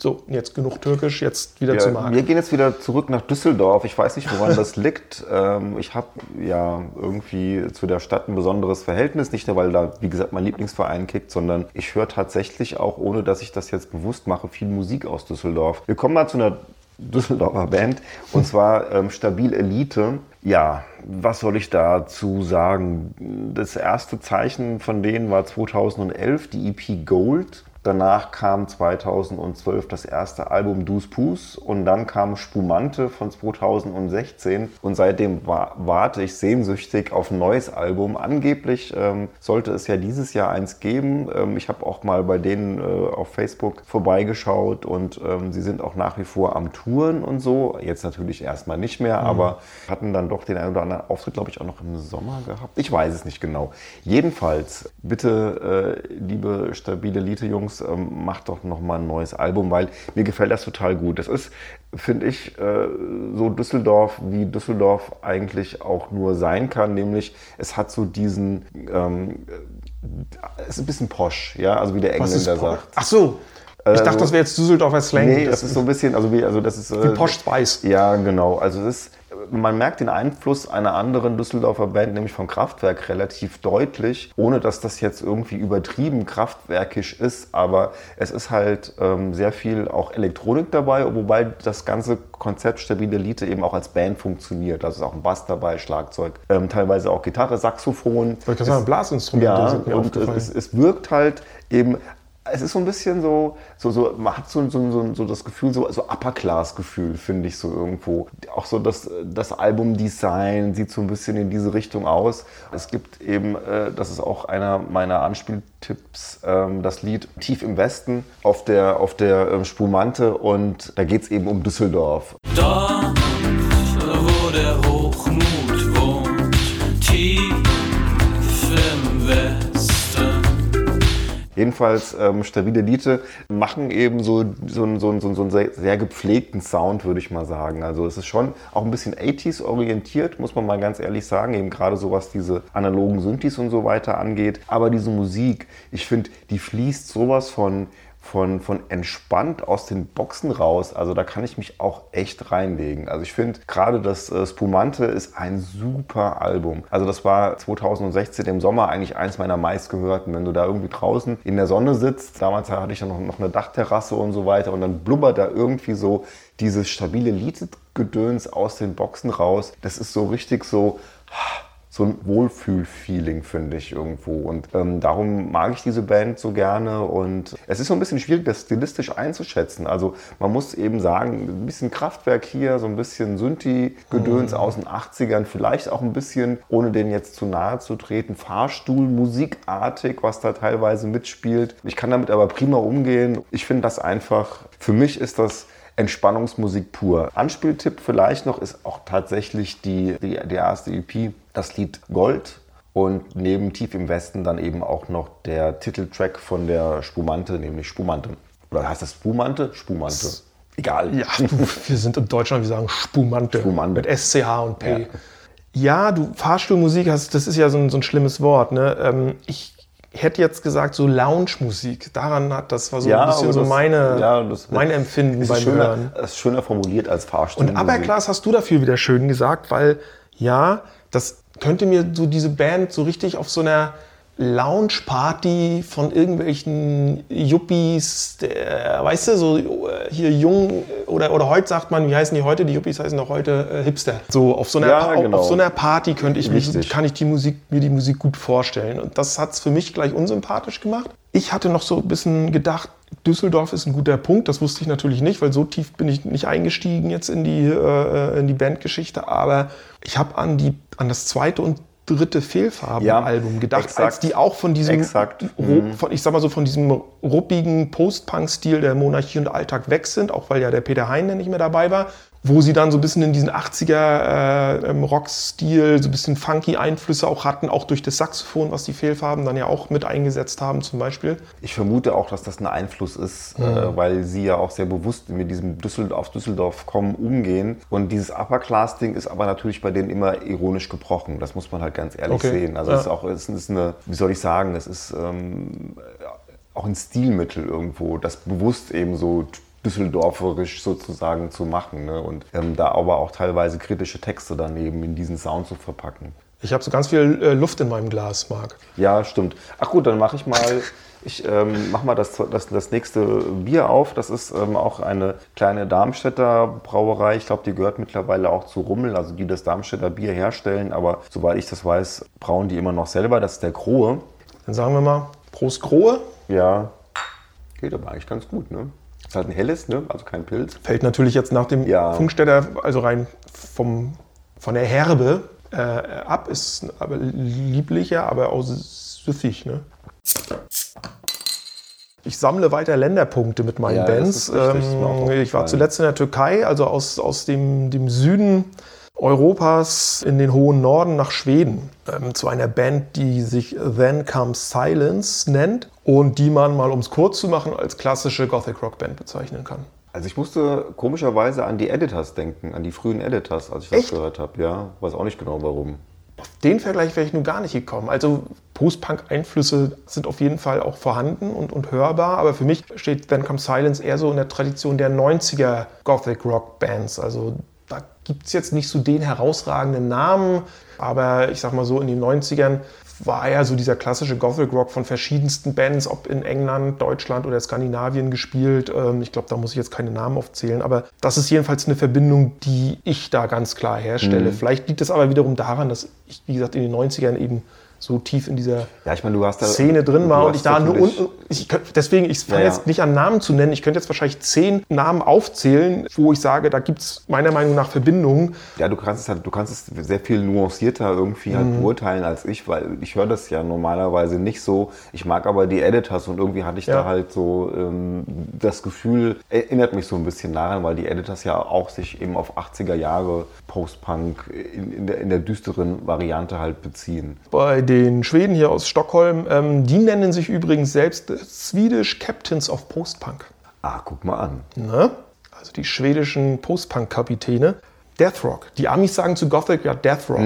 [SPEAKER 2] So, jetzt genug Türkisch, jetzt wieder zu
[SPEAKER 3] Ja,
[SPEAKER 2] Marc.
[SPEAKER 3] wir gehen jetzt wieder zurück nach Düsseldorf. Ich weiß nicht, woran das liegt. Ähm, ich habe ja irgendwie zu der Stadt ein besonderes Verhältnis. Nicht nur, weil da, wie gesagt, mein Lieblingsverein kickt, sondern ich höre tatsächlich auch, ohne dass ich das jetzt bewusst mache, viel Musik aus Düsseldorf. Wir kommen mal zu einer Düsseldorfer Band und zwar ähm, Stabil Elite. Ja, was soll ich dazu sagen? Das erste Zeichen von denen war 2011, die EP Gold. Danach kam 2012 das erste Album Dus Pus und dann kam Spumante von 2016 und seitdem wa warte ich sehnsüchtig auf ein neues Album. Angeblich ähm, sollte es ja dieses Jahr eins geben. Ähm, ich habe auch mal bei denen äh, auf Facebook vorbeigeschaut und ähm, sie sind auch nach wie vor am Touren und so. Jetzt natürlich erstmal nicht mehr, aber hatten dann doch den einen oder anderen Auftritt, glaube ich, auch noch im Sommer gehabt. Ich weiß es nicht genau. Jedenfalls, bitte, äh, liebe stabile Ähm, macht doch noch mal ein neues Album, weil mir gefällt das total gut. Das ist, finde ich, äh, so Düsseldorf, wie Düsseldorf eigentlich auch nur sein kann, nämlich es hat so diesen, ähm, es ist ein bisschen posch, ja, also wie der Engländer sagt.
[SPEAKER 2] Ach so, ich dachte, das wäre jetzt Düsseldorfer Slang.
[SPEAKER 3] Nee, das ist so ein bisschen, also wie, also das ist. Wie
[SPEAKER 2] Posh Spice.
[SPEAKER 3] Ja, genau. Also es ist, man merkt den Einfluss einer anderen Düsseldorfer Band, nämlich von Kraftwerk, relativ deutlich, ohne dass das jetzt irgendwie übertrieben kraftwerkisch ist, aber es ist halt ähm, sehr viel auch Elektronik dabei, wobei das ganze Konzept Stabile Elite eben auch als Band funktioniert. Also ist auch ein Bass dabei, Schlagzeug, ähm, teilweise auch Gitarre, Saxophon.
[SPEAKER 2] Wollte ich gerade sagen, Blasinstrumente
[SPEAKER 3] Ja, und es, es wirkt halt eben. Es ist so ein bisschen so, so, so man hat so, so, so, so das Gefühl, so, so Upper-Class-Gefühl, finde ich so irgendwo. Auch so das, das Albumdesign sieht so ein bisschen in diese Richtung aus. Es gibt eben, äh, das ist auch einer meiner Anspieltipps, ähm, das Lied Tief im Westen auf der, auf der ähm, Spumante und da geht es eben um Düsseldorf.
[SPEAKER 4] Dort,
[SPEAKER 3] Jedenfalls ähm, stabile Elite machen eben so, so, einen- so, so einen sehr, sehr gepflegten Sound, würde ich mal sagen. Also es ist schon auch ein bisschen 80s orientiert, muss man mal ganz ehrlich sagen, eben gerade so was diese analogen Synthes und so weiter angeht. Aber diese Musik, ich finde, die fließt sowas von von, von entspannt aus den Boxen raus. Also da kann ich mich auch echt reinlegen. Also ich finde gerade das äh, Spumante ist ein super Album. Also das war 2016 im Sommer eigentlich eins meiner meistgehörten. Wenn du da irgendwie draußen in der Sonne sitzt, damals hatte ich ja noch, noch eine Dachterrasse und so weiter und dann blubbert da irgendwie so dieses stabile Liedgedöns aus den Boxen raus. Das ist so richtig so so ein Wohlfühl-Feeling, finde ich irgendwo. Und ähm, darum mag ich diese Band so gerne. Und es ist so ein bisschen schwierig, das stilistisch einzuschätzen. Also man muss eben sagen, ein bisschen Kraftwerk hier, so ein bisschen Synthi-Gedöns aus den 80ern, vielleicht auch ein bisschen, ohne den jetzt zu nahe zu treten, Fahrstuhl-Musikartig, was da teilweise mitspielt. Ich kann damit aber prima umgehen. Ich finde das einfach, für mich ist das Entspannungsmusik pur. Anspieltipp vielleicht noch ist auch tatsächlich die, die, die erste EP, das Lied Gold. Und neben Tief im Westen dann eben auch noch der Titeltrack von der Spumante, nämlich Spumante. Oder heißt das Spumante? Spumante. Egal.
[SPEAKER 2] Ja, du, wir sind in Deutschland, wir sagen Spumante.
[SPEAKER 3] Spumante.
[SPEAKER 2] Mit SCH und P.
[SPEAKER 3] Ja.
[SPEAKER 2] Ja, du, Fahrstuhlmusik, hast, das ist ja so ein, so ein schlimmes Wort. Ne? Ähm, ich hätte jetzt gesagt, so Lounge-Musik. Daran hat, das war so
[SPEAKER 3] Ja,
[SPEAKER 2] ein bisschen
[SPEAKER 3] aber
[SPEAKER 2] so
[SPEAKER 3] das-
[SPEAKER 2] meine,
[SPEAKER 3] ja, das-
[SPEAKER 2] mein Empfinden beim
[SPEAKER 3] ist schöner,
[SPEAKER 2] Hören.
[SPEAKER 3] es ist schöner formuliert als Fahrstuhl.
[SPEAKER 2] Und Aberglas hast du dafür wieder schön gesagt, weil ja, das könnte mir so diese Band so richtig auf so einer Lounge-Party von irgendwelchen Yuppies, der, weißt du, so äh, hier jung oder, oder heute sagt man, wie heißen die heute? Die Yuppies heißen doch heute äh, Hipster. So auf so einer,
[SPEAKER 3] Ja, genau.
[SPEAKER 2] auf so einer Party könnte ich mich, kann ich die Musik, mir die Musik gut vorstellen. Und das hat es für mich gleich unsympathisch gemacht. Ich hatte noch so ein bisschen gedacht, Düsseldorf ist ein guter Punkt. Das wusste ich natürlich nicht, weil so tief bin ich nicht eingestiegen jetzt in die, äh, in die Bandgeschichte. Aber ich habe an, die- an das zweite und dritte Fehlfarben-Album gedacht,
[SPEAKER 3] exakt.
[SPEAKER 2] als die auch von diesem. Ru- von, ich sag mal so, von diesem ruppigen Post-Punk-Stil der Monarchie und Alltag weg sind, auch weil ja der Peter Hein nicht mehr dabei war, wo sie dann so ein bisschen in diesen 80er äh, ähm, Rock-Stil, so ein bisschen funky Einflüsse auch hatten, auch durch das Saxophon, was die Fehlfarben dann ja auch mit eingesetzt haben zum Beispiel.
[SPEAKER 3] Ich vermute auch, dass das ein Einfluss ist, äh, weil sie ja auch sehr bewusst mit diesem Düsseldorf, auf Düsseldorf kommen umgehen. Und dieses Upper-Class-Ding ist aber natürlich bei denen immer ironisch gebrochen. Das muss man halt ganz ehrlich
[SPEAKER 2] Okay.
[SPEAKER 3] sehen. Also
[SPEAKER 2] Ja.
[SPEAKER 3] es ist auch, es ist eine, wie soll ich sagen, es ist ähm, auch ein Stilmittel irgendwo, das bewusst eben so düsseldorferisch sozusagen zu machen. Ne? Und ähm, da aber auch teilweise kritische Texte daneben in diesen Sound zu verpacken.
[SPEAKER 2] Ich habe so ganz viel äh, Luft in meinem Glas, Marc.
[SPEAKER 3] Ja, stimmt. Ach gut, dann mache ich mal, ich ähm, mach mal das, das, das nächste Bier auf. Das ist ähm, auch eine kleine Darmstädter Brauerei. Ich glaube, die gehört mittlerweile auch zu Rummel, also die das Darmstädter Bier herstellen. Aber soweit ich das weiß, brauen die immer noch selber. Das ist der Grohe.
[SPEAKER 2] Dann sagen wir mal Prost Grohe.
[SPEAKER 3] Ja, geht aber eigentlich ganz gut, ne? Ist halt ein helles, ne? Also kein Pilz.
[SPEAKER 2] Fällt natürlich jetzt nach dem
[SPEAKER 3] Ja.
[SPEAKER 2] Funkstätter, also rein vom, von der Herbe äh, ab, ist aber lieblicher, aber auch süffig. Ne? Ich sammle weiter Länderpunkte mit meinen
[SPEAKER 3] Ja,
[SPEAKER 2] Bands. Ähm, ich war zuletzt in der Türkei, also aus, aus dem, dem Süden Europas in den hohen Norden nach Schweden ähm, zu einer Band, die sich Then Comes Silence nennt und die man mal, um es kurz zu machen, als klassische Gothic Rock Band bezeichnen kann.
[SPEAKER 3] Also ich musste komischerweise an die Editors denken, an die frühen Editors, als ich das
[SPEAKER 2] Echt?
[SPEAKER 3] gehört habe. Ja, weiß auch nicht genau warum.
[SPEAKER 2] Den Vergleich wäre ich nun gar nicht gekommen. Also Post-Punk-Einflüsse sind auf jeden Fall auch vorhanden und, und hörbar, aber für mich steht Then Comes Silence eher so in der Tradition der 90er Gothic Rock Bands. Also da gibt es jetzt nicht so den herausragenden Namen, aber ich sag mal so, in den 90ern war ja so dieser klassische Gothic Rock von verschiedensten Bands, ob in England, Deutschland oder Skandinavien gespielt. Ähm, Ich glaube, da muss ich jetzt keine Namen aufzählen, aber das ist jedenfalls eine Verbindung, die ich da ganz klar herstelle. Vielleicht liegt es aber wiederum daran, dass ich, wie gesagt, in den 90ern eben so tief in dieser
[SPEAKER 3] Ja, ich meine, du hast da
[SPEAKER 2] Szene drin war und ich da nur unten. Ich deswegen, ich fange
[SPEAKER 3] ja.
[SPEAKER 2] jetzt nicht an Namen zu nennen. Ich könnte jetzt wahrscheinlich zehn Namen aufzählen, wo ich sage, da gibt es meiner Meinung nach Verbindungen.
[SPEAKER 3] Ja, du kannst es halt, du kannst es sehr viel nuancierter irgendwie halt
[SPEAKER 2] Mhm.
[SPEAKER 3] beurteilen als ich, weil ich höre das ja normalerweise nicht so. Ich mag aber die Editors und irgendwie hatte ich
[SPEAKER 2] Ja.
[SPEAKER 3] da halt so ähm, das Gefühl, erinnert mich so ein bisschen daran, weil die Editors ja auch sich eben auf 80er Jahre Post-Punk in, in, der, in der düsteren Variante halt beziehen.
[SPEAKER 2] Bei den Schweden hier aus Stockholm, ähm, die nennen sich übrigens selbst Swedish Captains of Post-Punk.
[SPEAKER 3] Ah, guck mal an.
[SPEAKER 2] Ne? Also die schwedischen Post-Punk-Kapitäne. Death Rock. Die Amis sagen zu Gothic ja Death Rock.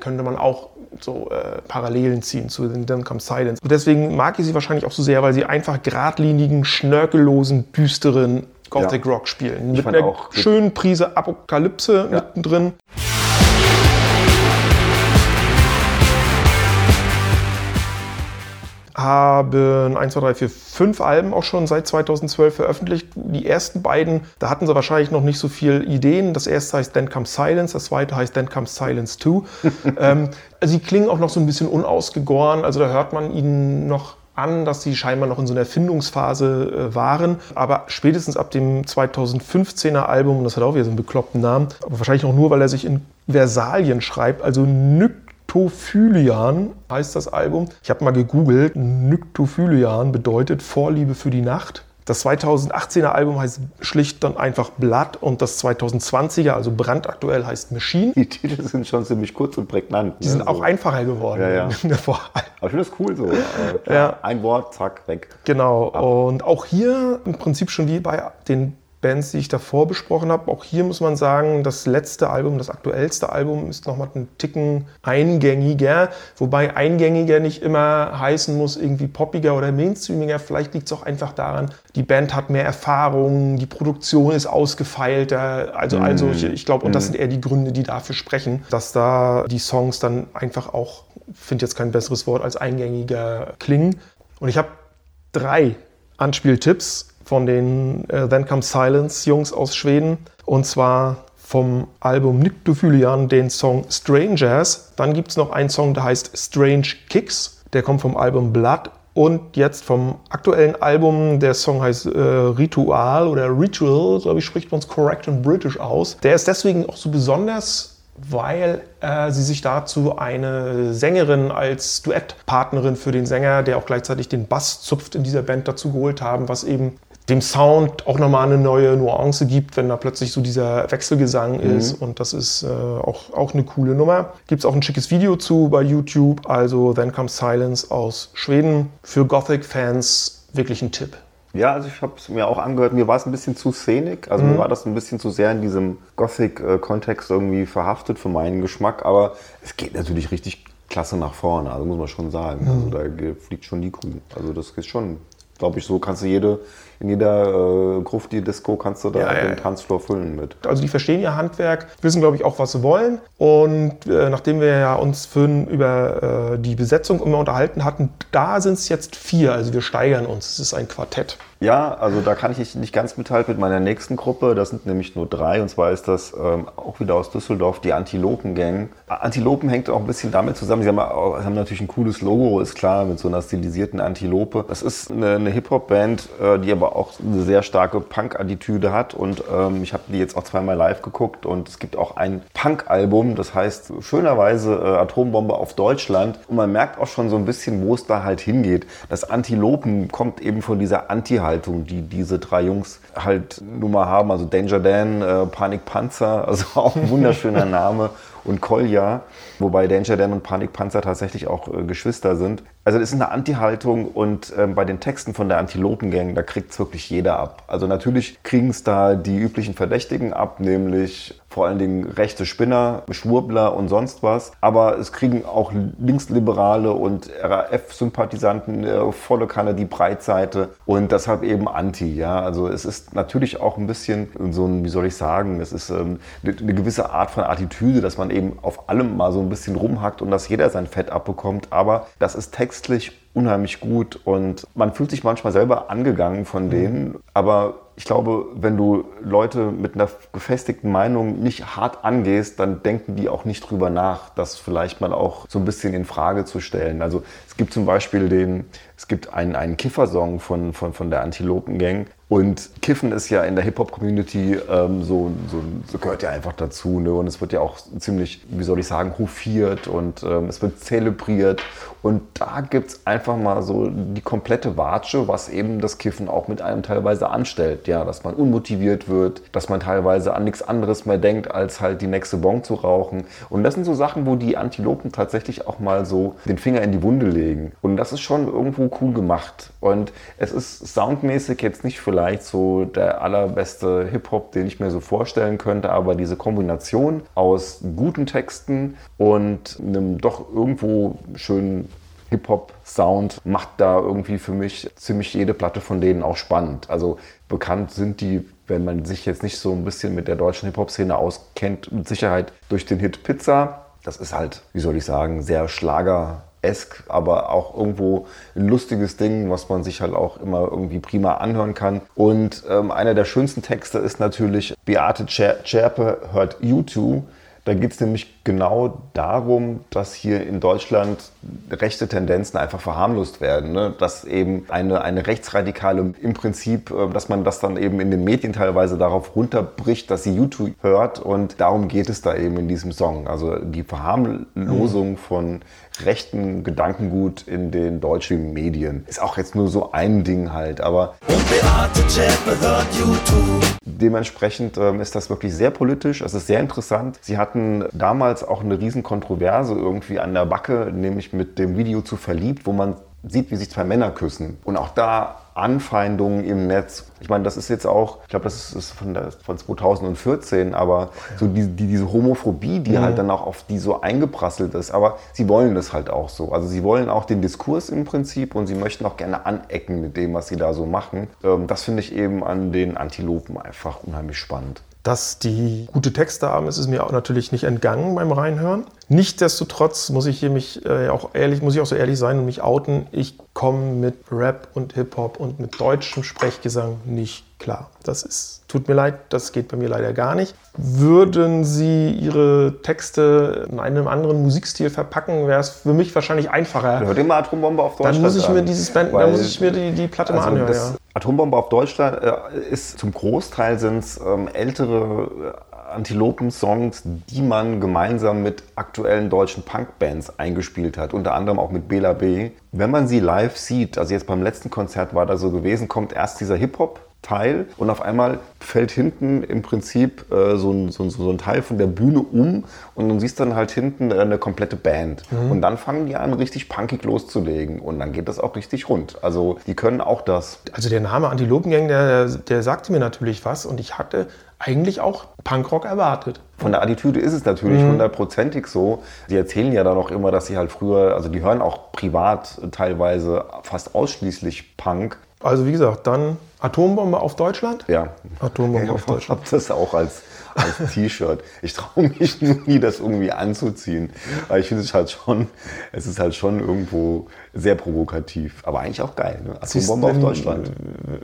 [SPEAKER 2] Könnte man auch so äh, Parallelen ziehen zu den Then Comes Silence. Und deswegen mag ich sie wahrscheinlich auch so sehr, weil sie einfach geradlinigen, schnörkellosen, düsteren Gothic
[SPEAKER 3] Ja.
[SPEAKER 2] Rock spielen. Mit einer schönen Prise Apokalypse
[SPEAKER 3] Ja.
[SPEAKER 2] mittendrin. Haben 1, 2, 3, 4, 5 Alben auch schon seit 2012 veröffentlicht. Die ersten beiden, da hatten sie wahrscheinlich noch nicht so viel Ideen. Das erste heißt Then Comes Silence, das zweite heißt Then Comes Silence 2. ähm, sie klingen auch noch so ein bisschen unausgegoren, also da hört man ihnen noch an, dass sie scheinbar noch in so einer Findungsphase äh, waren. Aber spätestens ab dem 2015er Album, und das hat auch wieder so einen bekloppten Namen, aber wahrscheinlich auch nur, weil er sich in Versalien schreibt, also Nyktophylian heißt das Album. Ich habe mal gegoogelt. Nyktophylian bedeutet Vorliebe für die Nacht. Das 2018er Album heißt schlicht dann einfach Blood und das 2020er, also brandaktuell, heißt Machine.
[SPEAKER 3] Die Titel sind schon ziemlich kurz und prägnant.
[SPEAKER 2] Die sind auch einfacher geworden.
[SPEAKER 3] Ja, ja. Aber ich finde das cool so.
[SPEAKER 2] Ja.
[SPEAKER 3] Ein Wort, zack, weg.
[SPEAKER 2] Genau. Und auch hier im Prinzip schon wie bei den Bands, die ich davor besprochen habe. Auch hier muss man sagen, das letzte Album, das aktuellste Album ist nochmal einen Ticken eingängiger. Wobei eingängiger nicht immer heißen muss, irgendwie poppiger oder mainstreamiger. Vielleicht liegt es auch einfach daran, die Band hat mehr Erfahrung, die Produktion ist ausgefeilter. Also,
[SPEAKER 3] Mhm.
[SPEAKER 2] also ich, ich glaube, und das sind eher die Gründe, die dafür sprechen, dass da die Songs dann einfach auch, finde jetzt kein besseres Wort als eingängiger klingen. Und ich habe drei Anspieltipps von den äh, Then Comes Silence Jungs aus Schweden. Und zwar vom Album Nyktophylian den Song Strangers. Dann gibt es noch einen Song, der heißt Strange Kicks. Der kommt vom Album Blood. Und jetzt vom aktuellen Album, der Song heißt äh, Ritual oder Ritual, glaube ich, spricht man es correct und british aus. Der ist deswegen auch so besonders, weil äh, sie sich dazu eine Sängerin als Duettpartnerin für den Sänger, der auch gleichzeitig den Bass zupft in dieser Band dazu geholt haben, was eben dem Sound auch nochmal eine neue Nuance gibt, wenn da plötzlich so dieser Wechselgesang ist. Und das ist äh, auch, auch eine coole Nummer. Gibt es auch ein schickes Video zu bei YouTube. Also Then Comes Silence aus Schweden. Für Gothic-Fans wirklich ein Tipp.
[SPEAKER 3] Ja, also ich habe es mir auch angehört. Mir war es ein bisschen zu szenig. Also mir war das ein bisschen zu sehr in diesem Gothic-Kontext irgendwie verhaftet für meinen Geschmack. Aber es geht natürlich richtig klasse nach vorne. Also muss man schon sagen. Also da fliegt schon die Kuh. Also das ist schon, glaube ich, so kannst du jede, in jeder äh, Grufti-Disco kannst du da
[SPEAKER 2] Ja,
[SPEAKER 3] den
[SPEAKER 2] ja.
[SPEAKER 3] Tanzfloor füllen mit.
[SPEAKER 2] Also die verstehen ihr Handwerk, wissen, glaube ich, auch, was sie wollen. Und äh, nachdem wir ja uns vorhin über äh, die Besetzung immer unterhalten hatten, da sind es jetzt vier. Also wir steigern uns. Es ist ein Quartett.
[SPEAKER 3] Ja, also da kann ich nicht ganz mithalten mit meiner nächsten Gruppe. Das sind nämlich nur drei. Und zwar ist das ähm, auch wieder aus Düsseldorf, die Antilopen-Gang. Antilopen hängt auch ein bisschen damit zusammen. Sie haben, haben natürlich ein cooles Logo, ist klar, mit so einer stilisierten Antilope. Das ist eine, eine Hip-Hop-Band, äh, die aber auch eine sehr starke Punk-Attitüde hat. Und ähm, ich habe die jetzt auch zweimal live geguckt. Und es gibt auch ein Punk-Album, das heißt schönerweise äh, Atombombe auf Deutschland. Und man merkt auch schon so ein bisschen, wo es da halt hingeht. Das Antilopen kommt eben von dieser Anti-Haltung, die diese drei Jungs halt nun mal haben. Also Danger Dan, äh, Panik Panzer, also auch ein wunderschöner Name. Und Kolja, wobei Danger Dan und Panik Panzer tatsächlich auch äh, Geschwister sind. Also das ist eine Anti-Haltung und ähm, bei den Texten von der Antilopengang, da kriegt es wirklich jeder ab. Also natürlich kriegen es da die üblichen Verdächtigen ab, nämlich vor allen Dingen rechte Spinner, Schwurbler und sonst was. Aber es kriegen auch Linksliberale und RAF-Sympathisanten äh, volle Kanne die Breitseite und deshalb eben Anti. Ja, also es ist natürlich auch ein bisschen so ein, wie soll ich sagen, es ist ähm, eine eine gewisse Art von Attitüde, dass man eben auf allem mal so ein bisschen rumhackt und dass jeder sein Fett abbekommt. Aber das ist textlich unheimlich gut und man fühlt sich manchmal selber angegangen von denen. Aber ich glaube, wenn du Leute mit einer gefestigten Meinung nicht hart angehst, dann denken die auch nicht drüber nach, das vielleicht mal auch so ein bisschen in Frage zu stellen. Also es gibt zum Beispiel den, es gibt einen, einen Kiffer-Song von, von, von der Antilopen-Gang. Und Kiffen ist ja in der Hip-Hop-Community ähm, so, so, so gehört ja einfach dazu. Ne? Und es wird ja auch ziemlich, wie soll ich sagen, hofiert und ähm, es wird zelebriert. Und da gibt es einfach mal so die komplette Watsche, was eben das Kiffen auch mit einem teilweise anstellt. Ja, dass man unmotiviert wird, dass man teilweise an nichts anderes mehr denkt, als halt die nächste Bon zu rauchen. Und das sind so Sachen, wo die Antilopen tatsächlich auch mal so den Finger in die Wunde legen. Und das ist schon irgendwo cool gemacht. Und es ist soundmäßig jetzt nicht vielleicht so der allerbeste Hip-Hop, den ich mir so vorstellen könnte, aber diese Kombination aus guten Texten und einem doch irgendwo schönen Hip-Hop-Sound macht da irgendwie für mich ziemlich jede Platte von denen auch spannend. Also bekannt sind die, wenn man sich jetzt nicht so ein bisschen mit der deutschen Hip-Hop-Szene auskennt, mit Sicherheit durch den Hit Pizza. Das ist halt, wie soll ich sagen, sehr Schlager esk, aber auch irgendwo ein lustiges Ding, was man sich halt auch immer irgendwie prima anhören kann. Und ähm, einer der schönsten Texte ist natürlich Beate Zschärpe hört U2. Da geht es nämlich genau darum, dass hier in Deutschland rechte Tendenzen einfach verharmlost werden. Ne? Dass eben eine, eine Rechtsradikale im Prinzip, äh, dass man das dann eben in den Medien teilweise darauf runterbricht, dass sie YouTube hört. Und darum geht es da eben in diesem Song. Also die Verharmlosung von rechten Gedankengut in den deutschen Medien. Ist auch jetzt nur so ein Ding halt, aber
[SPEAKER 5] Und Beate Zschäpe hört YouTube.
[SPEAKER 3] Dementsprechend ähm, ist das wirklich sehr politisch, es ist sehr interessant. Sie hatten damals auch eine riesen Kontroverse irgendwie an der Backe, nämlich mit dem Video zu verliebt, wo man sieht, wie sich zwei Männer küssen. Und auch da Anfeindungen im Netz. Ich meine, das ist jetzt auch, ich glaube, das ist, von, der, von 2014, aber so die, die, diese Homophobie, die halt dann auch auf die so eingeprasselt ist. Aber sie wollen das halt auch so. Also sie wollen auch den Diskurs im Prinzip und sie möchten auch gerne anecken mit dem, was sie da so machen. Ähm, das finde ich eben an den Antilopen einfach unheimlich spannend.
[SPEAKER 2] Dass die gute Texte haben, ist es mir auch natürlich nicht entgangen beim Reinhören. Nichtsdestotrotz muss ich hier mich äh, auch ehrlich, muss ich auch so ehrlich sein und mich outen. Ich komme mit Rap und Hip-Hop und mit deutschem Sprechgesang nicht klar. Das ist, tut mir leid, das geht bei mir leider gar nicht. Würden Sie Ihre Texte in einem anderen Musikstil verpacken, wäre es für mich wahrscheinlich einfacher.
[SPEAKER 3] Hört ihr mal Atombombe auf Deutschland
[SPEAKER 2] Dann muss ich mir dieses Band, dann muss ich mir die, die Platte mal
[SPEAKER 3] Also
[SPEAKER 2] anhören.
[SPEAKER 3] das
[SPEAKER 2] Ja.
[SPEAKER 3] Atombombe auf Deutschland äh, ist zum Großteil sind es ähm, ältere äh, Antilopen-Songs, die man gemeinsam mit aktuellen deutschen Punkbands eingespielt hat, unter anderem auch mit Bela B. Wenn man sie live sieht, also jetzt beim letzten Konzert war da so gewesen, kommt erst dieser Hip-Hop. Teil und auf einmal fällt hinten im Prinzip äh, so, ein, so, ein, so ein Teil von der Bühne um und du siehst dann halt hinten äh, eine komplette Band. Und dann fangen die an, richtig punkig loszulegen und dann geht das auch richtig rund. Also die können auch das.
[SPEAKER 2] Also der Name Antilopengang, der, der sagte mir natürlich was und ich hatte eigentlich auch Punkrock erwartet.
[SPEAKER 3] Von der Attitüde ist es natürlich hundertprozentig so. Sie erzählen ja dann auch immer, dass sie halt früher, also die hören auch privat teilweise fast ausschließlich Punk.
[SPEAKER 2] Also wie gesagt, dann Atombombe auf Deutschland.
[SPEAKER 3] Ja.
[SPEAKER 2] Atombombe
[SPEAKER 3] Ich
[SPEAKER 2] auf Deutschland.
[SPEAKER 3] habe das auch als, als T-Shirt. Ich traue mich nur nie, das irgendwie anzuziehen. Weil ich finde es halt schon, es ist halt schon irgendwo sehr provokativ. Aber eigentlich auch geil. Ne? Atombombe auf Deutschland.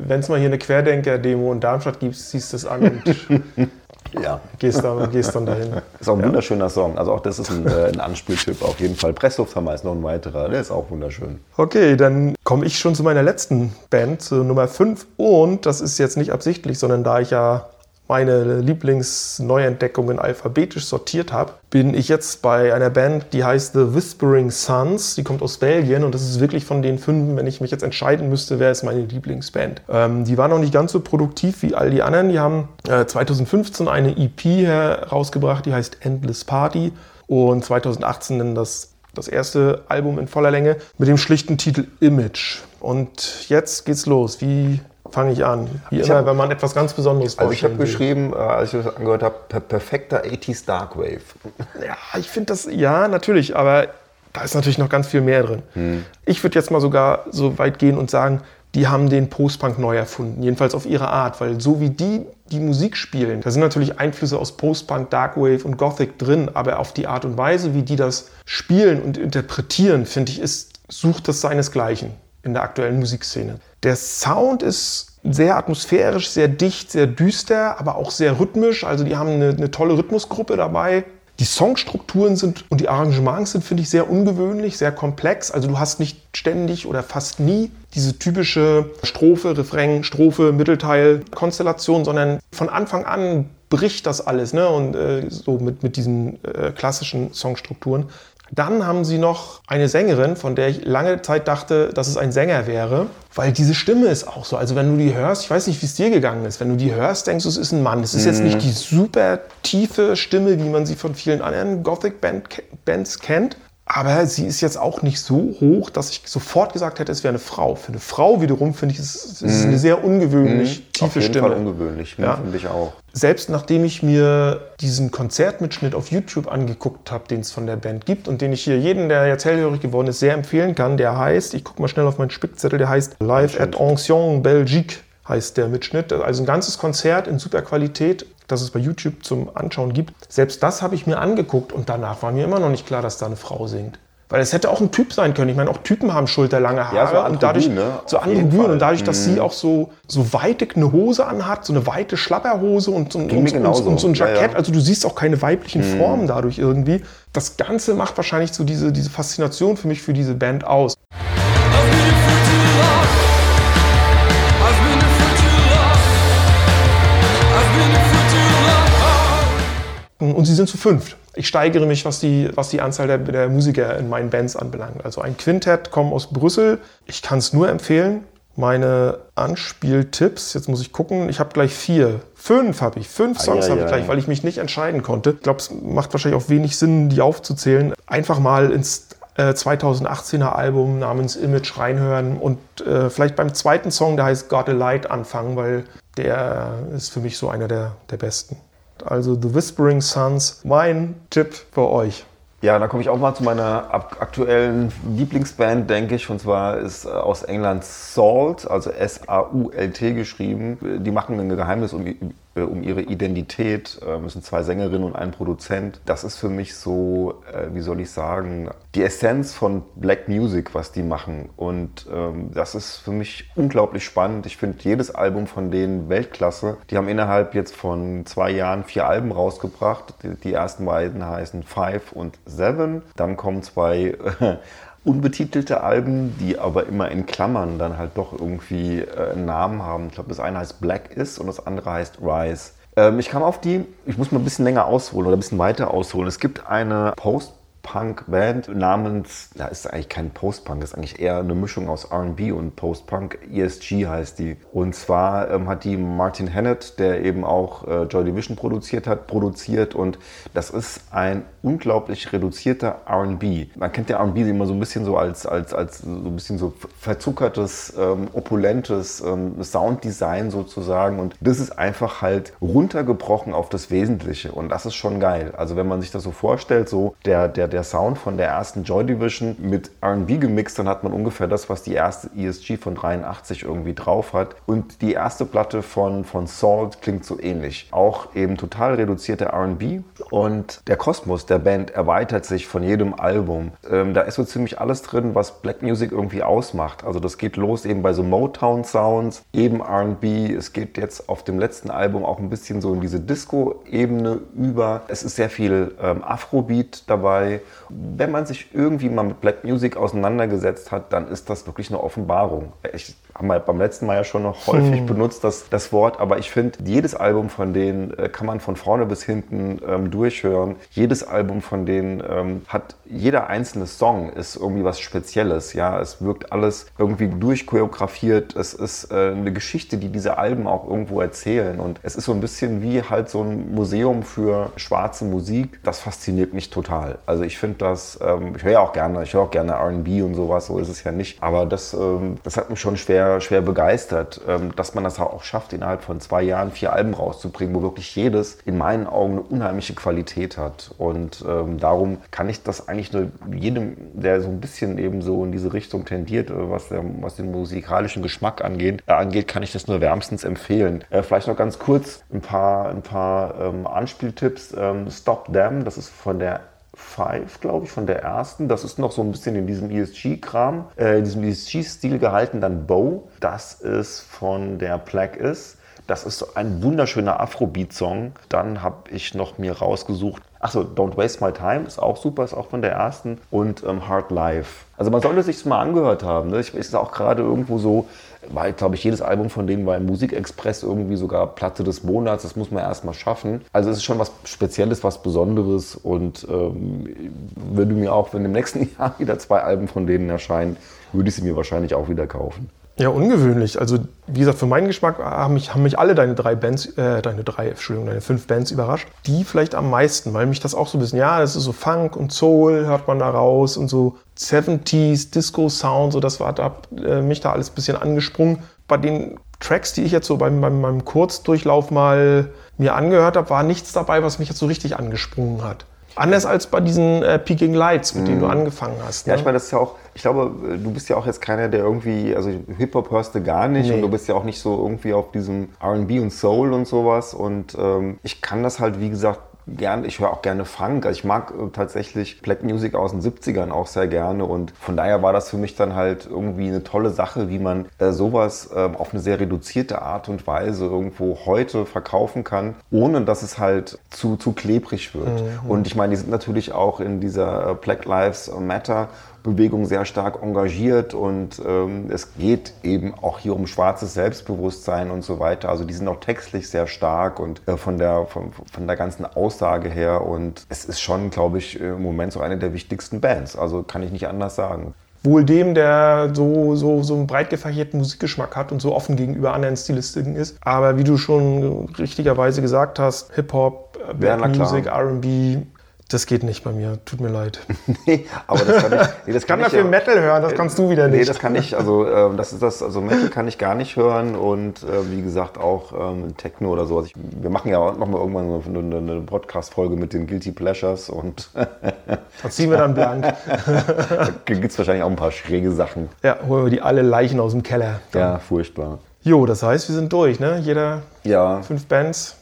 [SPEAKER 2] Wenn es mal hier eine Querdenker-Demo in Darmstadt gibt, siehst du es an und
[SPEAKER 3] Ja.
[SPEAKER 2] gehst dann, gehst dann dahin.
[SPEAKER 3] Ist auch ein wunderschöner Song. Also auch das ist ein, äh, ein Anspieltipp auf jeden Fall. Presslufthammer ist noch ein weiterer. Der ist auch wunderschön.
[SPEAKER 2] Okay, dann komme ich schon zu meiner letzten Band, zu Nummer 5. Und das ist jetzt nicht absichtlich, sondern da ich ja meine Lieblingsneuentdeckungen alphabetisch sortiert habe, bin ich jetzt bei einer Band, die heißt The Whispering Sons. Die kommt aus Belgien und das ist wirklich von den fünf, wenn ich mich jetzt entscheiden müsste, wer ist meine Lieblingsband. Ähm, die war noch nicht ganz so produktiv wie all die anderen. Die haben äh, 2015 eine EP herausgebracht, die heißt Endless Party. Und 2018 dann das das erste Album in voller Länge mit dem schlichten Titel Image. Und jetzt geht's los. Wie fange ich an? Wie immer,
[SPEAKER 3] hab-
[SPEAKER 2] wenn man etwas ganz Besonderes
[SPEAKER 3] Also ich habe geschrieben, äh, als ich das angehört habe, per perfekter 80s Darkwave.
[SPEAKER 2] Ja, ich finde das, ja, natürlich, aber da ist natürlich noch ganz viel mehr drin. Ich würde jetzt mal sogar so weit gehen und sagen, die haben den Post-Punk neu erfunden, jedenfalls auf ihre Art, weil so wie die die Musik spielen, da sind natürlich Einflüsse aus Post-Punk, Darkwave und Gothic drin, aber auf die Art und Weise, wie die das spielen und interpretieren, finde ich, ist, sucht das seinesgleichen in der aktuellen Musikszene. Der Sound ist sehr atmosphärisch, sehr dicht, sehr düster, aber auch sehr rhythmisch. Also die haben eine, eine tolle Rhythmusgruppe dabei. Die Songstrukturen sind und die Arrangements sind, finde ich, sehr ungewöhnlich, sehr komplex. Also du hast nicht ständig oder fast nie diese typische Strophe, Refrain, Strophe, Mittelteil, Konstellation, sondern von Anfang an bricht das alles ne? und äh, so mit, mit diesen äh, klassischen Songstrukturen. Dann haben sie noch eine Sängerin, von der ich lange Zeit dachte, dass es ein Sänger wäre, weil diese Stimme ist auch so. Also wenn du die hörst, ich weiß nicht, wie es dir gegangen ist, wenn du die hörst, denkst du, es ist ein Mann. Es ist jetzt nicht die super tiefe Stimme, wie man sie von vielen anderen Gothic-Bands kennt, aber sie ist jetzt auch nicht so hoch, dass ich sofort gesagt hätte, es wäre eine Frau. Für eine Frau wiederum finde ich, es ist eine sehr ungewöhnlich tiefe
[SPEAKER 3] Auf jeden
[SPEAKER 2] Stimme
[SPEAKER 3] Fall ungewöhnlich,
[SPEAKER 2] Ja.
[SPEAKER 3] finde ich auch.
[SPEAKER 2] selbst nachdem ich mir diesen Konzertmitschnitt auf YouTube angeguckt habe, den es von der Band gibt und den ich hier jeden, der jetzt hellhörig geworden ist, sehr empfehlen kann, der heißt, ich gucke mal schnell auf meinen Spickzettel, der heißt Live at Ancien Belgique heißt der Mitschnitt. Also ein ganzes Konzert in super Qualität, das es bei YouTube zum Anschauen gibt. Selbst das habe ich mir angeguckt und danach war mir immer noch nicht klar, dass da eine Frau singt. Weil es hätte auch ein Typ sein können. Ich meine, auch Typen haben schulterlange Haare.
[SPEAKER 3] Ja, so
[SPEAKER 2] und dadurch,
[SPEAKER 3] ne?
[SPEAKER 2] So androgyn. Und dadurch, dass sie auch so, so weitig eine Hose anhat, so eine weite Schlapperhose und, so-
[SPEAKER 3] Ging
[SPEAKER 2] und, und, und so ein
[SPEAKER 3] Ja,
[SPEAKER 2] Jackett.
[SPEAKER 3] ja.
[SPEAKER 2] Also du siehst auch keine weiblichen Formen dadurch irgendwie. Das Ganze macht wahrscheinlich so diese, diese Faszination für mich für diese Band aus. Und sie sind zu fünft. Ich steigere mich, was die, was die Anzahl der, der Musiker in meinen Bands anbelangt. Also ein Quintett kommen aus Brüssel. Ich kann es nur empfehlen. Meine Anspieltipps, jetzt muss ich gucken, ich habe gleich vier. Fünf habe ich. Fünf Songs
[SPEAKER 3] Eieiei.
[SPEAKER 2] habe ich gleich, weil ich mich nicht entscheiden konnte. Ich glaube, es macht wahrscheinlich auch wenig Sinn, die aufzuzählen. Einfach mal ins äh, 2018er Album namens Image reinhören und äh, vielleicht beim zweiten Song, der heißt Got a Light, anfangen, weil der ist für mich so einer der, der besten. Also The Whispering Suns, mein Tipp für euch.
[SPEAKER 3] Ja, da komme ich auch mal zu meiner aktuellen Lieblingsband, denke ich. Und zwar ist äh, aus England Salt, also S-A-U-L-T geschrieben. Die machen ein Geheimnis um, äh, um ihre Identität. Ähm, Es sind zwei Sängerinnen und ein Produzent. Das ist für mich so, äh, wie soll ich sagen, die Essenz von Black Music, was die machen. Und ähm, das ist für mich unglaublich spannend. Ich finde jedes Album von denen Weltklasse. Die haben innerhalb jetzt von zwei Jahren vier Alben rausgebracht. Die, die ersten beiden heißen Five und Seven. Dann kommen zwei unbetitelte Alben, die aber immer in Klammern dann halt doch irgendwie äh, einen Namen haben. Ich glaube, das eine heißt Black Is und das andere heißt Rise. Ähm, ich kam auf die, ich muss mal ein bisschen länger ausholen oder ein bisschen weiter ausholen. Es gibt eine Post- Punk-Band namens, ja, ist eigentlich kein Post-Punk, ist eigentlich eher eine Mischung aus RB und Post-Punk. ESG heißt die. Und zwar ähm, hat die Martin Hannett, der eben auch äh, Joy Division produziert hat, produziert. Und das ist ein unglaublich reduzierter RB. Man kennt ja RB immer so ein bisschen so als, als, als so ein bisschen so verzuckertes, ähm, opulentes ähm, Sounddesign sozusagen. Und das ist einfach halt runtergebrochen auf das Wesentliche. Und das ist schon geil. Also wenn man sich das so vorstellt, so der, der, der Sound von der ersten Joy Division mit RB gemixt, dann hat man ungefähr das, was die erste ESG von 83 irgendwie drauf hat. Und die erste Platte von, von Salt klingt so ähnlich. Auch eben total reduzierter RB. Und der Kosmos der Band erweitert sich von jedem Album. Ähm, da ist so ziemlich alles drin, was Black Music irgendwie ausmacht. Also das geht los eben bei so Motown-Sounds, eben RB. Es geht jetzt auf dem letzten Album auch ein bisschen so in diese Disco-Ebene über. Es ist sehr viel ähm, Afrobeat dabei. Wenn man sich irgendwie mal mit Black Music auseinandergesetzt hat, dann ist das wirklich eine Offenbarung. Ich habe mal beim letzten Mal ja schon noch häufig benutzt das, das Wort, aber ich finde, jedes Album von denen äh, kann man von vorne bis hinten ähm, durchhören. Jedes Album von denen ähm, hat, jeder einzelne Song ist irgendwie was Spezielles. Ja, es wirkt alles irgendwie durchchoreografiert. Es ist äh, eine Geschichte, die diese Alben auch irgendwo erzählen. Und es ist so ein bisschen wie halt so ein Museum für schwarze Musik. Das fasziniert mich total. Also ich finde das, ähm, ich höre ja auch gerne, ich höre auch gerne R&B und sowas, so ist es ja nicht. Aber das, ähm, das hat mich schon schwer, schwer begeistert, ähm, dass man das auch schafft, innerhalb von zwei Jahren vier Alben rauszubringen, wo wirklich jedes in meinen Augen eine unheimliche Qualität hat. Und ähm, darum kann ich das eigentlich nur jedem, der so ein bisschen eben so in diese Richtung tendiert, äh, was, der, was den musikalischen Geschmack angeht, äh, angeht, kann ich das nur wärmstens empfehlen. Äh, vielleicht noch ganz kurz ein paar, ein paar ähm, Anspieltipps. Stop Them, das ist von der Five, glaube ich, von der ersten. Das ist noch so ein bisschen in diesem ESG-Kram, äh, in diesem ESG-Stil gehalten. Dann Bow, das ist von der Plague Is. Das ist ein wunderschöner Afrobeat-Song. Dann habe ich noch mir rausgesucht, achso, Don't Waste My Time ist auch super, ist auch von der ersten. Und ähm, Hard Life. Also man sollte sich mal angehört haben. Ne? Ich ist auch gerade irgendwo so, war, glaube ich, jedes Album von denen war im Musikexpress irgendwie sogar Platte des Monats. Das muss man erst mal schaffen. Also es ist schon was Spezielles, was Besonderes. Und ähm, würde mir auch, wenn im nächsten Jahr wieder zwei Alben von denen erscheinen, würde ich sie mir wahrscheinlich auch wieder kaufen.
[SPEAKER 2] Ja, ungewöhnlich. Also, wie gesagt, für meinen Geschmack haben mich, haben mich alle deine drei Bands, äh, deine drei, Entschuldigung, deine fünf Bands überrascht. Die vielleicht am meisten, weil mich das auch so ein bisschen, ja, das ist so Funk und Soul, hört man da raus und so 70s, Disco-Sound, so das war da, äh, mich da alles ein bisschen angesprungen. Bei den Tracks, die ich jetzt so beim, beim, beim Kurzdurchlauf mal mir angehört habe, war nichts dabei, was mich jetzt so richtig angesprungen hat. Anders als bei diesen äh, Peaking Lights, mit denen du angefangen hast.
[SPEAKER 3] Ja,
[SPEAKER 2] ne?
[SPEAKER 3] ich meine, das ist ja auch, ich glaube, du bist ja auch jetzt keiner, der irgendwie, also Hip-Hop hörst du gar nicht
[SPEAKER 2] Nee.
[SPEAKER 3] und du bist ja auch nicht so irgendwie auf diesem RB und Soul und sowas. Und ähm, ich kann das halt, wie gesagt, gern, ich höre auch gerne Funk. Also ich mag äh, tatsächlich Black Music aus den 70ern auch sehr gerne und von daher war das für mich dann halt irgendwie eine tolle Sache, wie man äh, sowas ähm, auf eine sehr reduzierte Art und Weise irgendwo heute verkaufen kann, ohne dass es halt zu, zu klebrig wird. Und ich meine, die sind natürlich auch in dieser äh, Black Lives Matter Bewegung sehr stark engagiert und ähm, es geht eben auch hier um schwarzes Selbstbewusstsein und so weiter. Also die sind auch textlich sehr stark und äh, von, der, von, von der ganzen Aussage her und es ist schon, glaube ich, im Moment so eine der wichtigsten Bands. Also kann ich nicht anders sagen.
[SPEAKER 2] wohl dem, der so, so, so einen breit gefächerten Musikgeschmack hat und so offen gegenüber anderen Stilistiken ist. Aber wie du schon richtigerweise gesagt hast, Hip-Hop, äh,
[SPEAKER 3] Ja.
[SPEAKER 2] Music, R&B, Das geht nicht bei mir, tut mir leid.
[SPEAKER 3] Nee, aber das kann ich. Nee, das
[SPEAKER 2] Ich kann
[SPEAKER 3] ich
[SPEAKER 2] dafür
[SPEAKER 3] ja-
[SPEAKER 2] Metal hören, das kannst du wieder
[SPEAKER 3] Nee,
[SPEAKER 2] nicht.
[SPEAKER 3] das kann ich, also ähm, das ist das, also Metal kann ich gar nicht hören und äh, wie gesagt auch ähm, Techno oder sowas. Ich, wir machen ja auch noch mal irgendwann so eine, eine Podcast-Folge mit den Guilty Pleasures und
[SPEAKER 2] Das ziehen wir dann blank.
[SPEAKER 3] da gibt es wahrscheinlich auch ein paar schräge Sachen.
[SPEAKER 2] Ja, holen wir die alle Leichen aus dem Keller.
[SPEAKER 3] Ja, furchtbar.
[SPEAKER 2] Jo, das heißt, wir sind durch, ne? Jeder
[SPEAKER 3] Ja,
[SPEAKER 2] fünf Bands.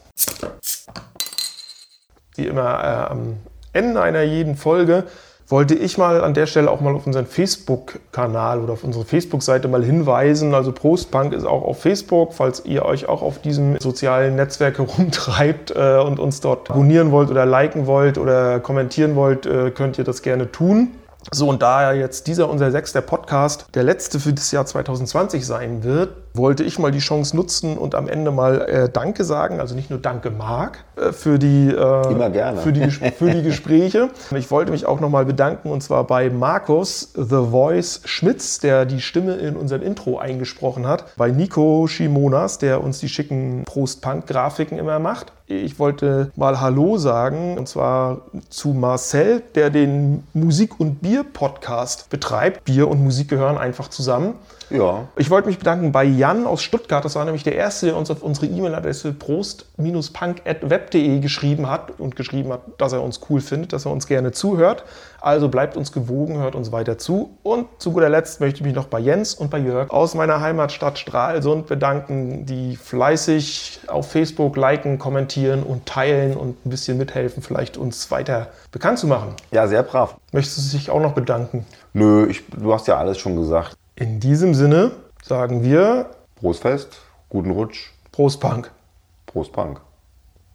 [SPEAKER 2] Wie immer äh, am Ende einer jeden Folge wollte ich mal an der Stelle auch mal auf unseren Facebook-Kanal oder auf unsere Facebook-Seite mal hinweisen. Also Prostpunk ist auch auf Facebook, falls ihr euch auch auf diesem sozialen Netzwerk herumtreibt äh, und uns dort abonnieren wollt oder liken wollt oder kommentieren wollt, äh, könnt ihr das gerne tun. So, und da ja jetzt dieser unser sechster Podcast der letzte für das Jahr 2020 sein wird, wollte ich mal die Chance nutzen und am Ende mal äh, Danke sagen. Also nicht nur Danke, Marc, äh, für, die, äh,
[SPEAKER 3] Immer gerne.
[SPEAKER 2] für, die, für die Gespräche. Ich wollte mich auch nochmal bedanken und zwar bei Markus The Voice Schmitz, der die Stimme in unserem Intro eingesprochen hat. Bei Nico Shimonas, der uns die schicken Prost-Punk-Grafiken immer macht. Ich wollte mal Hallo sagen und zwar zu Marcel, der den Musik- und Bier-Podcast betreibt. Bier und Musik gehören einfach zusammen.
[SPEAKER 3] ja.
[SPEAKER 2] Ich wollte mich bedanken bei Jan aus Stuttgart. Das war nämlich der Erste, der uns auf unsere E-Mail-Adresse prost-punk.web.de geschrieben hat und geschrieben hat, dass er uns cool findet, dass er uns gerne zuhört. Also bleibt uns gewogen, hört uns weiter zu. Und zu guter Letzt möchte ich mich noch bei Jens und bei Jörg aus meiner Heimatstadt Stralsund bedanken, die fleißig auf Facebook liken, kommentieren und teilen und ein bisschen mithelfen, vielleicht uns weiter bekannt zu machen.
[SPEAKER 3] ja, sehr brav.
[SPEAKER 2] Möchtest du dich auch noch bedanken?
[SPEAKER 3] Nö, ich, du hast ja alles schon gesagt.
[SPEAKER 2] In diesem Sinne sagen wir
[SPEAKER 3] Prostfest, guten Rutsch,
[SPEAKER 2] Prost Punk.
[SPEAKER 3] Prost Punk.